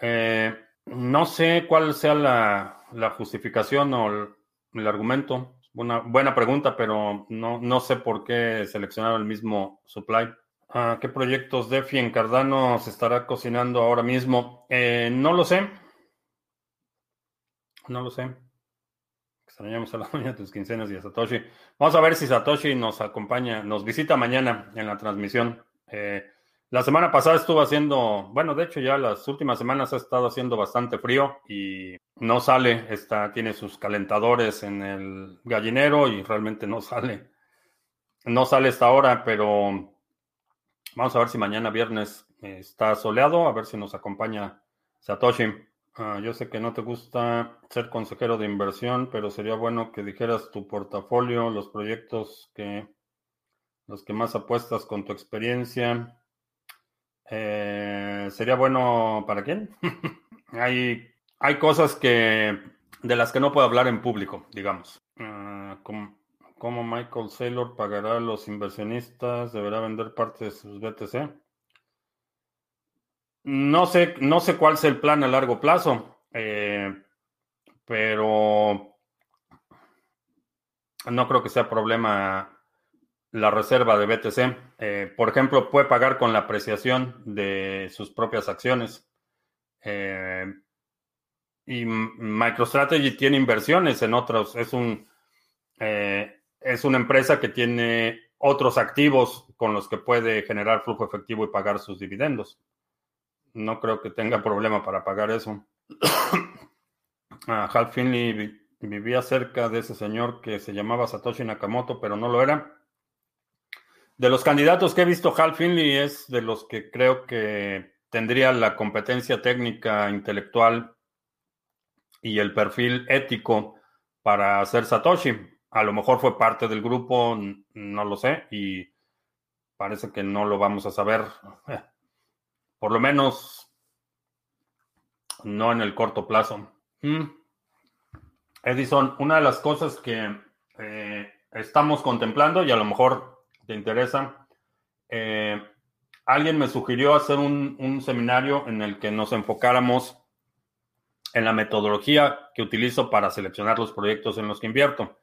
Eh, no sé cuál sea la, justificación o el, argumento. Una buena pregunta, pero no, no sé por qué seleccionar el mismo supply. Ah, ¿Qué proyectos DeFi en Cardano se estará cocinando ahora mismo? Eh, no lo sé. No lo sé. Extrañamos a la doña tus quincenas y a Satoshi. Vamos a ver si Satoshi nos acompaña, nos visita mañana en la transmisión. Eh, la semana pasada estuvo haciendo, bueno, de hecho ya las últimas semanas ha estado haciendo bastante frío y no sale, está, tiene sus calentadores en el gallinero y realmente no sale. No sale esta hora, pero Vamos a ver si mañana viernes está soleado, a ver si nos acompaña Satoshi. Ah, yo sé que no te gusta ser consejero de inversión, pero sería bueno que dijeras tu portafolio, los proyectos que los que más apuestas con tu experiencia. Eh, sería bueno para quién? hay, hay cosas que de las que no puedo hablar en público, digamos. Uh, ¿Cómo Michael Saylor pagará a los inversionistas? ¿Deberá vender parte de sus BTC? No sé, no sé cuál es el plan a largo plazo, eh, pero no creo que sea problema la reserva de BTC. Eh, por ejemplo, puede pagar con la apreciación de sus propias acciones. Eh, y MicroStrategy tiene inversiones en otros. Es un es una empresa que tiene otros activos con los que puede generar flujo efectivo y pagar sus dividendos. No creo que tenga problema para pagar eso. Ah, Hal Finley vivía cerca de ese señor que se llamaba Satoshi Nakamoto, pero no lo era. De los candidatos que he visto, Hal Finley es de los que creo que tendría la competencia técnica, intelectual y el perfil ético para hacer Satoshi. A lo mejor fue parte del grupo, no lo sé, y parece que no lo vamos a saber, por lo menos no en el corto plazo. Mm. Edison, una de las cosas que eh, estamos contemplando y a lo mejor te interesa, eh, alguien me sugirió hacer un, seminario en el que nos enfocáramos en la metodología que utilizo para seleccionar los proyectos en los que invierto.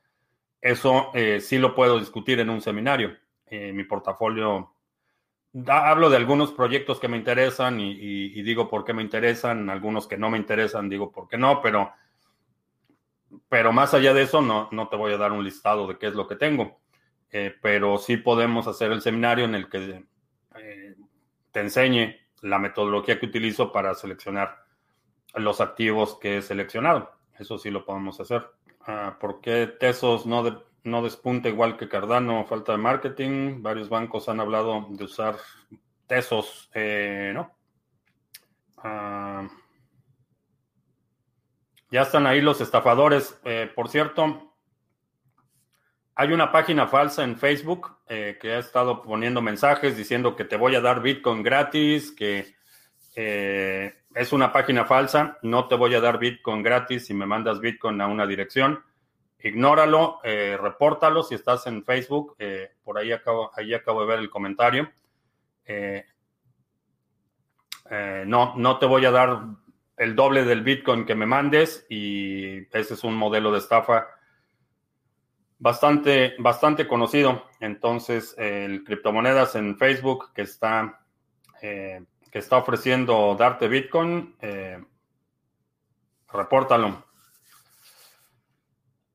Eso eh, sí lo puedo discutir en un seminario. Mi portafolio, hablo de algunos proyectos que me interesan y, digo por qué me interesan, algunos que no me interesan, digo por qué no, pero, pero más allá de eso, no, no te voy a dar un listado de qué es lo que tengo. Eh, pero sí podemos hacer el seminario en el que te enseñe la metodología que utilizo para seleccionar los activos que he seleccionado. Eso sí lo podemos hacer. Ah, ¿Por qué Tesos no, no despunta igual que Cardano? Falta de marketing. Varios bancos han hablado de usar Tesos, eh, ¿no? Ah, ya están ahí los estafadores. Eh, por cierto, hay una página falsa en Facebook eh, que ha estado poniendo mensajes diciendo que te voy a dar Bitcoin gratis, que es una página falsa, no te voy a dar Bitcoin gratis si me mandas Bitcoin a una dirección. Ignóralo, eh, repórtalo si estás en Facebook. Eh, por ahí acabo, ahí acabo de ver el comentario. Eh, no, no te voy a dar el doble del Bitcoin que me mandes y ese es un modelo de estafa bastante, bastante conocido. Entonces, el criptomonedas en Facebook que está que está ofreciendo darte Bitcoin, eh, repórtalo.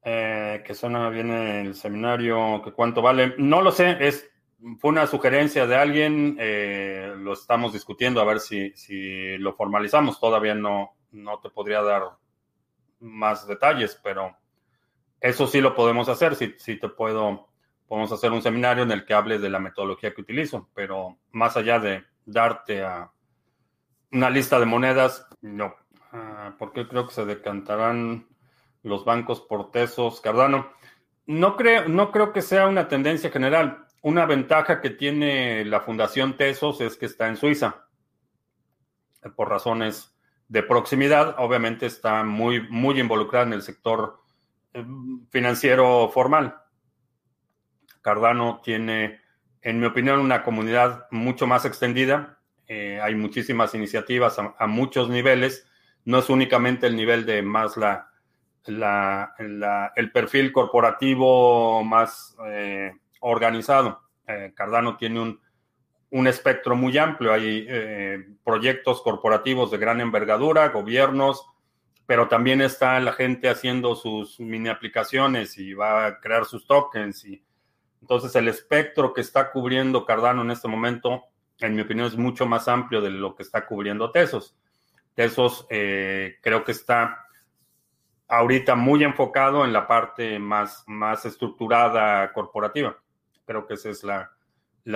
Eh, que suena bien el seminario, que cuánto vale. No lo sé, es, fue una sugerencia de alguien, eh, lo estamos discutiendo a ver si, si lo formalizamos. Todavía no, no te podría dar más detalles, pero eso sí lo podemos hacer, si, si te puedo, podemos hacer un seminario en el que hable de la metodología que utilizo, pero más allá de darte a una lista de monedas, no. Ah, porque creo que se decantarán los bancos por Tesos, Cardano. No creo, no creo que sea una tendencia general. Una ventaja que tiene la Fundación Tesos es que está en Suiza. Por razones de proximidad, obviamente está muy, muy involucrada en el sector eh, financiero formal. Cardano tiene, en mi opinión, una comunidad mucho más extendida eh, hay muchísimas iniciativas a, muchos niveles. No es únicamente el nivel de más el perfil corporativo más eh, organizado. Eh, Cardano tiene un, un, espectro muy amplio. Hay proyectos corporativos de gran envergadura, gobiernos, pero también está la gente haciendo sus mini aplicaciones y va a crear sus tokens. Y, entonces el espectro que está cubriendo Cardano en este momento en mi opinión, es mucho más amplio de lo que está cubriendo Tesos. Tesos eh, creo que está ahorita muy enfocado en la parte más, más estructurada corporativa. Creo que esa es la,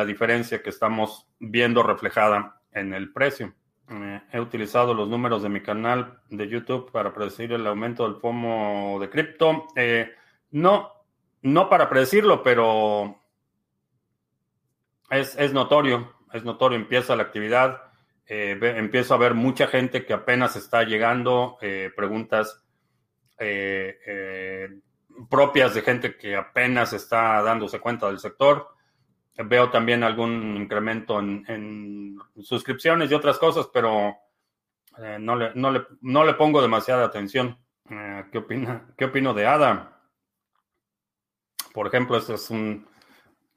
diferencia que estamos viendo reflejada en el precio. Eh, he utilizado los números de mi canal de YouTube para predecir el aumento del FOMO de cripto. Eh, no, no para predecirlo, pero es, es notorio es notorio, empieza la actividad, eh, empiezo a ver mucha gente que apenas está llegando, preguntas eh, propias de gente que apenas está dándose cuenta del sector. Veo también algún incremento en, suscripciones y otras cosas, pero no le, no, le, no, le, pongo demasiada atención. ¿qué, opina, ¿Qué opino de ADA? Por ejemplo, este es un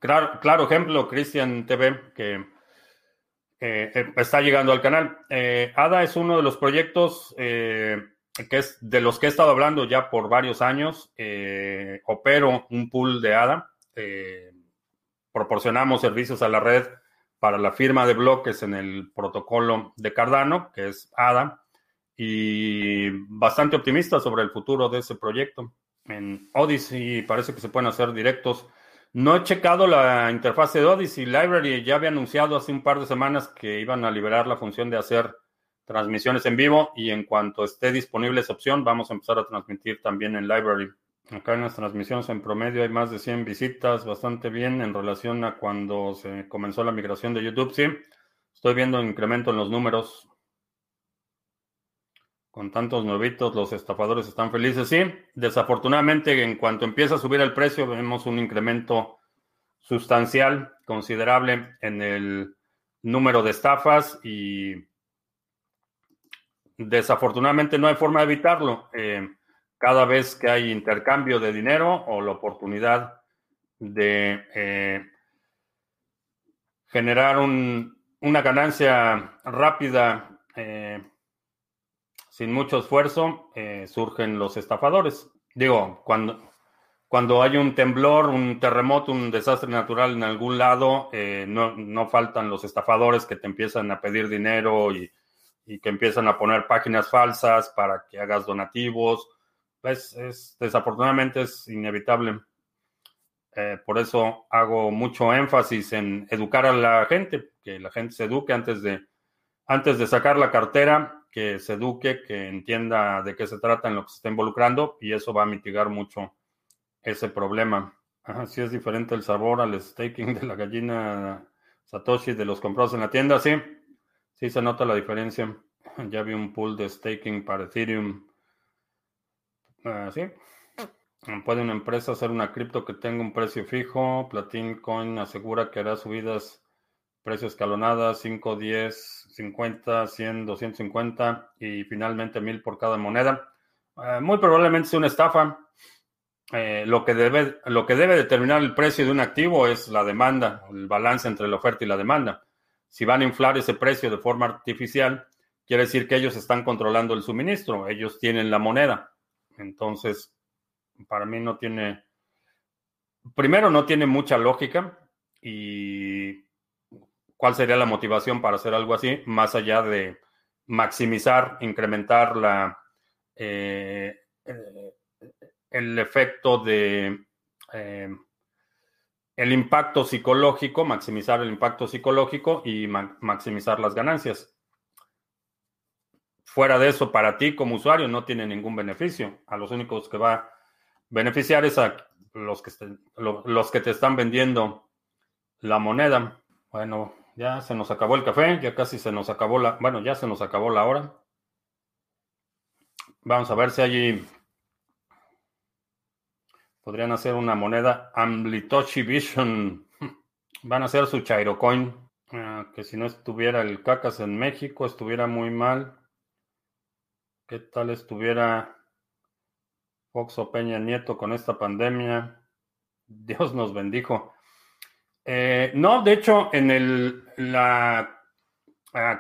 claro, claro ejemplo, Christian TV, que eh, eh, está llegando al canal. Eh, ADA es uno de los proyectos que es de los que he estado hablando ya por varios años. opero un pool de ADA. proporcionamos servicios a la red para la firma de bloques en el protocolo de Cardano, que es ADA, y bastante optimista sobre el futuro de ese proyecto. En Odyssey parece que se pueden hacer directos no he checado la interfaz de Odyssey Library. Ya había anunciado hace un par de semanas que iban a liberar la función de hacer transmisiones en vivo y en cuanto esté disponible esa opción, vamos a empezar a transmitir también en Library. Acá en las transmisiones en promedio hay más de 100 visitas, bastante bien en relación a cuando se comenzó la migración de YouTube. Sí, estoy viendo un incremento en los números. Con tantos nuevitos, los estafadores están felices. Sí, desafortunadamente, en cuanto empieza a subir el precio, vemos un incremento sustancial, considerable en el número de estafas y desafortunadamente no hay forma de evitarlo. Eh, cada vez que hay intercambio de dinero o la oportunidad de eh, generar una ganancia rápida eh, sin mucho esfuerzo, surgen los estafadores. Digo, cuando, cuando hay un temblor, un terremoto, un desastre natural en algún lado, no, no, faltan los estafadores que te empiezan a pedir dinero y, y que empiezan a poner páginas falsas para que hagas donativos es, es desafortunadamente es inevitable. Eh, por eso hago mucho énfasis en educar a la gente, que la gente se eduque antes de, antes de sacar la cartera, que se eduque, que entienda de qué se trata en lo que se está involucrando y eso va a mitigar mucho ese problema. Si es diferente el sabor al staking de la gallina Satoshi de los comprados en la tienda, sí, sí se nota la diferencia. Ya vi un pool de staking para Ethereum Ah, sí. ¿Puede una empresa hacer una cripto que tenga un precio fijo? Platin Coin asegura que hará subidas, precio escalonadas, 5, 10, 50, 100, 250 y finalmente 1000 por cada moneda. Ah, muy probablemente sea una estafa. Eh, lo que debe determinar el precio de un activo es la demanda, el balance entre la oferta y la demanda. Si van a inflar ese precio de forma artificial, quiere decir que ellos están controlando el suministro, ellos tienen la moneda. Entonces, para mí no tiene, primero no tiene mucha lógica y cuál sería la motivación para hacer algo así, más allá de maximizar, incrementar la, eh, el efecto de eh, el impacto psicológico, maximizar el impacto psicológico y maximizar las ganancias. Fuera de eso, para ti como usuario no tiene ningún beneficio. A los únicos que va a beneficiar es a los que, te están vendiendo la moneda. Bueno, ya se nos acabó el café, ya casi se nos acabó la, bueno, ya se nos acabó la hora. Vamos a ver si allí podrían hacer una moneda Amlitoshi Vision. Van a hacer su Chairo Coin. Ah, que si no estuviera el cacas en México, estuviera muy mal. ¿Qué tal estuviera Fox o Peña Nieto con esta pandemia? Dios nos bendijo. Eh, no, de hecho, en el, la,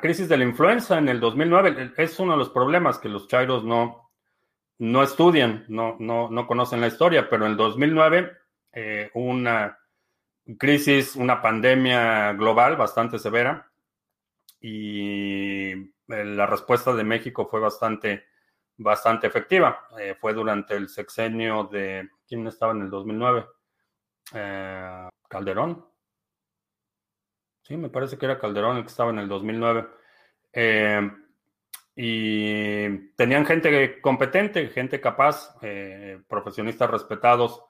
crisis de la influenza en el 2009 es uno de los problemas que los chairos no, no estudian, no, no, no conocen la historia, pero en el 2009 eh, una crisis, una pandemia global bastante severa y eh, la respuesta de México fue bastante, bastante efectiva. Eh, fue durante el sexenio de, ¿quién estaba en el 2009? Eh, Calderón. Sí, me parece que era Calderón el que estaba en el 2009. Y tenían gente competente, gente capaz, profesionistas respetados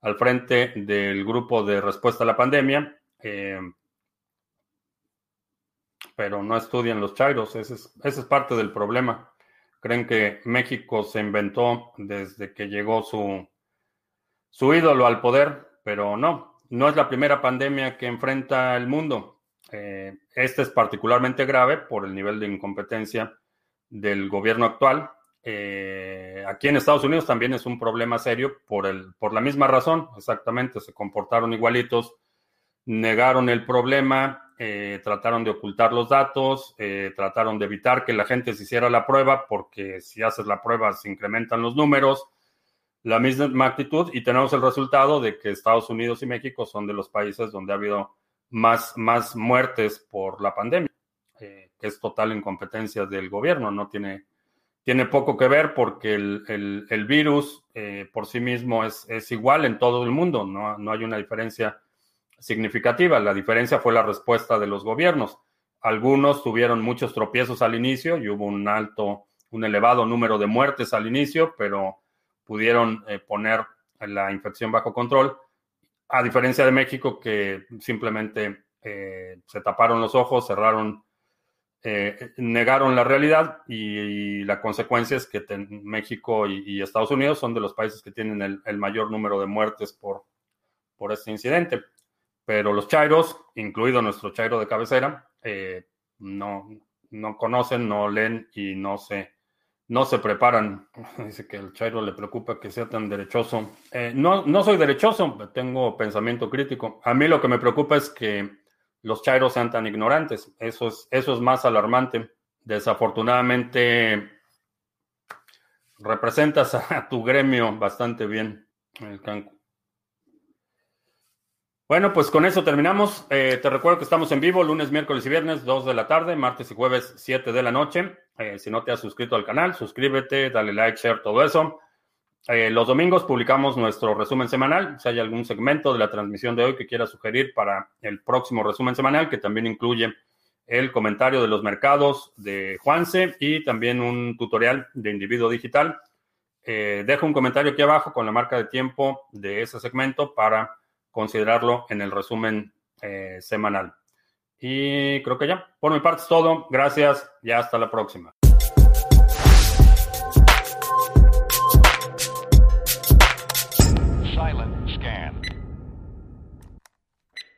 al frente del grupo de respuesta a la pandemia pero no estudian los chairos. Ese es, parte del problema. Creen que México se inventó desde que llegó su, su ídolo al poder, pero no, no es la primera pandemia que enfrenta el mundo. Eh, este es particularmente grave por el nivel de incompetencia del gobierno actual. Eh, aquí en Estados Unidos también es un problema serio por, el, por la misma razón, exactamente, se comportaron igualitos, negaron el problema, eh, trataron de ocultar los datos, eh, trataron de evitar que la gente se hiciera la prueba, porque si haces la prueba se incrementan los números, la misma actitud, y tenemos el resultado de que Estados Unidos y México son de los países donde ha habido más, más muertes por la pandemia, es total incompetencia del gobierno, no tiene, tiene poco que ver porque el, el, virus por sí mismo es, es, igual en todo el mundo, no, no hay una diferencia significativa. La diferencia fue la respuesta de los gobiernos. Algunos tuvieron muchos tropiezos al inicio y hubo un alto, un elevado número de muertes al inicio, pero pudieron eh, poner la infección bajo control, a diferencia de México que simplemente eh, se taparon los ojos, cerraron, eh, negaron la realidad y, la consecuencia es que México y, Estados Unidos son de los países que tienen el, mayor número de muertes por, por este incidente. Pero los chairos, incluido nuestro chairo de cabecera, eh, no, no conocen, no leen y no se, no se preparan. Dice que al Chairo le preocupa que sea tan derechoso. no, no soy derechoso, tengo pensamiento crítico. A mí lo que me preocupa es que los chairos sean tan ignorantes. Eso es, eso es más alarmante. Desafortunadamente, representas a tu gremio bastante bien, el Bueno, pues con eso terminamos. Eh, te recuerdo que estamos en vivo lunes, miércoles y viernes, 2 de la tarde, martes y jueves, 7 de la noche. Eh, si no te has suscrito al canal, suscríbete, dale like, share, todo eso. Eh, los domingos publicamos nuestro resumen semanal. Si hay algún segmento de la transmisión de hoy que quiera sugerir para el próximo resumen semanal, que también incluye el comentario de los mercados de Juanse y también un tutorial de individuo digital. Eh, dejo un comentario aquí abajo con la marca de tiempo de ese segmento para considerarlo en el resumen eh, semanal. Y creo que ya, por mi parte es todo. Gracias y hasta la próxima.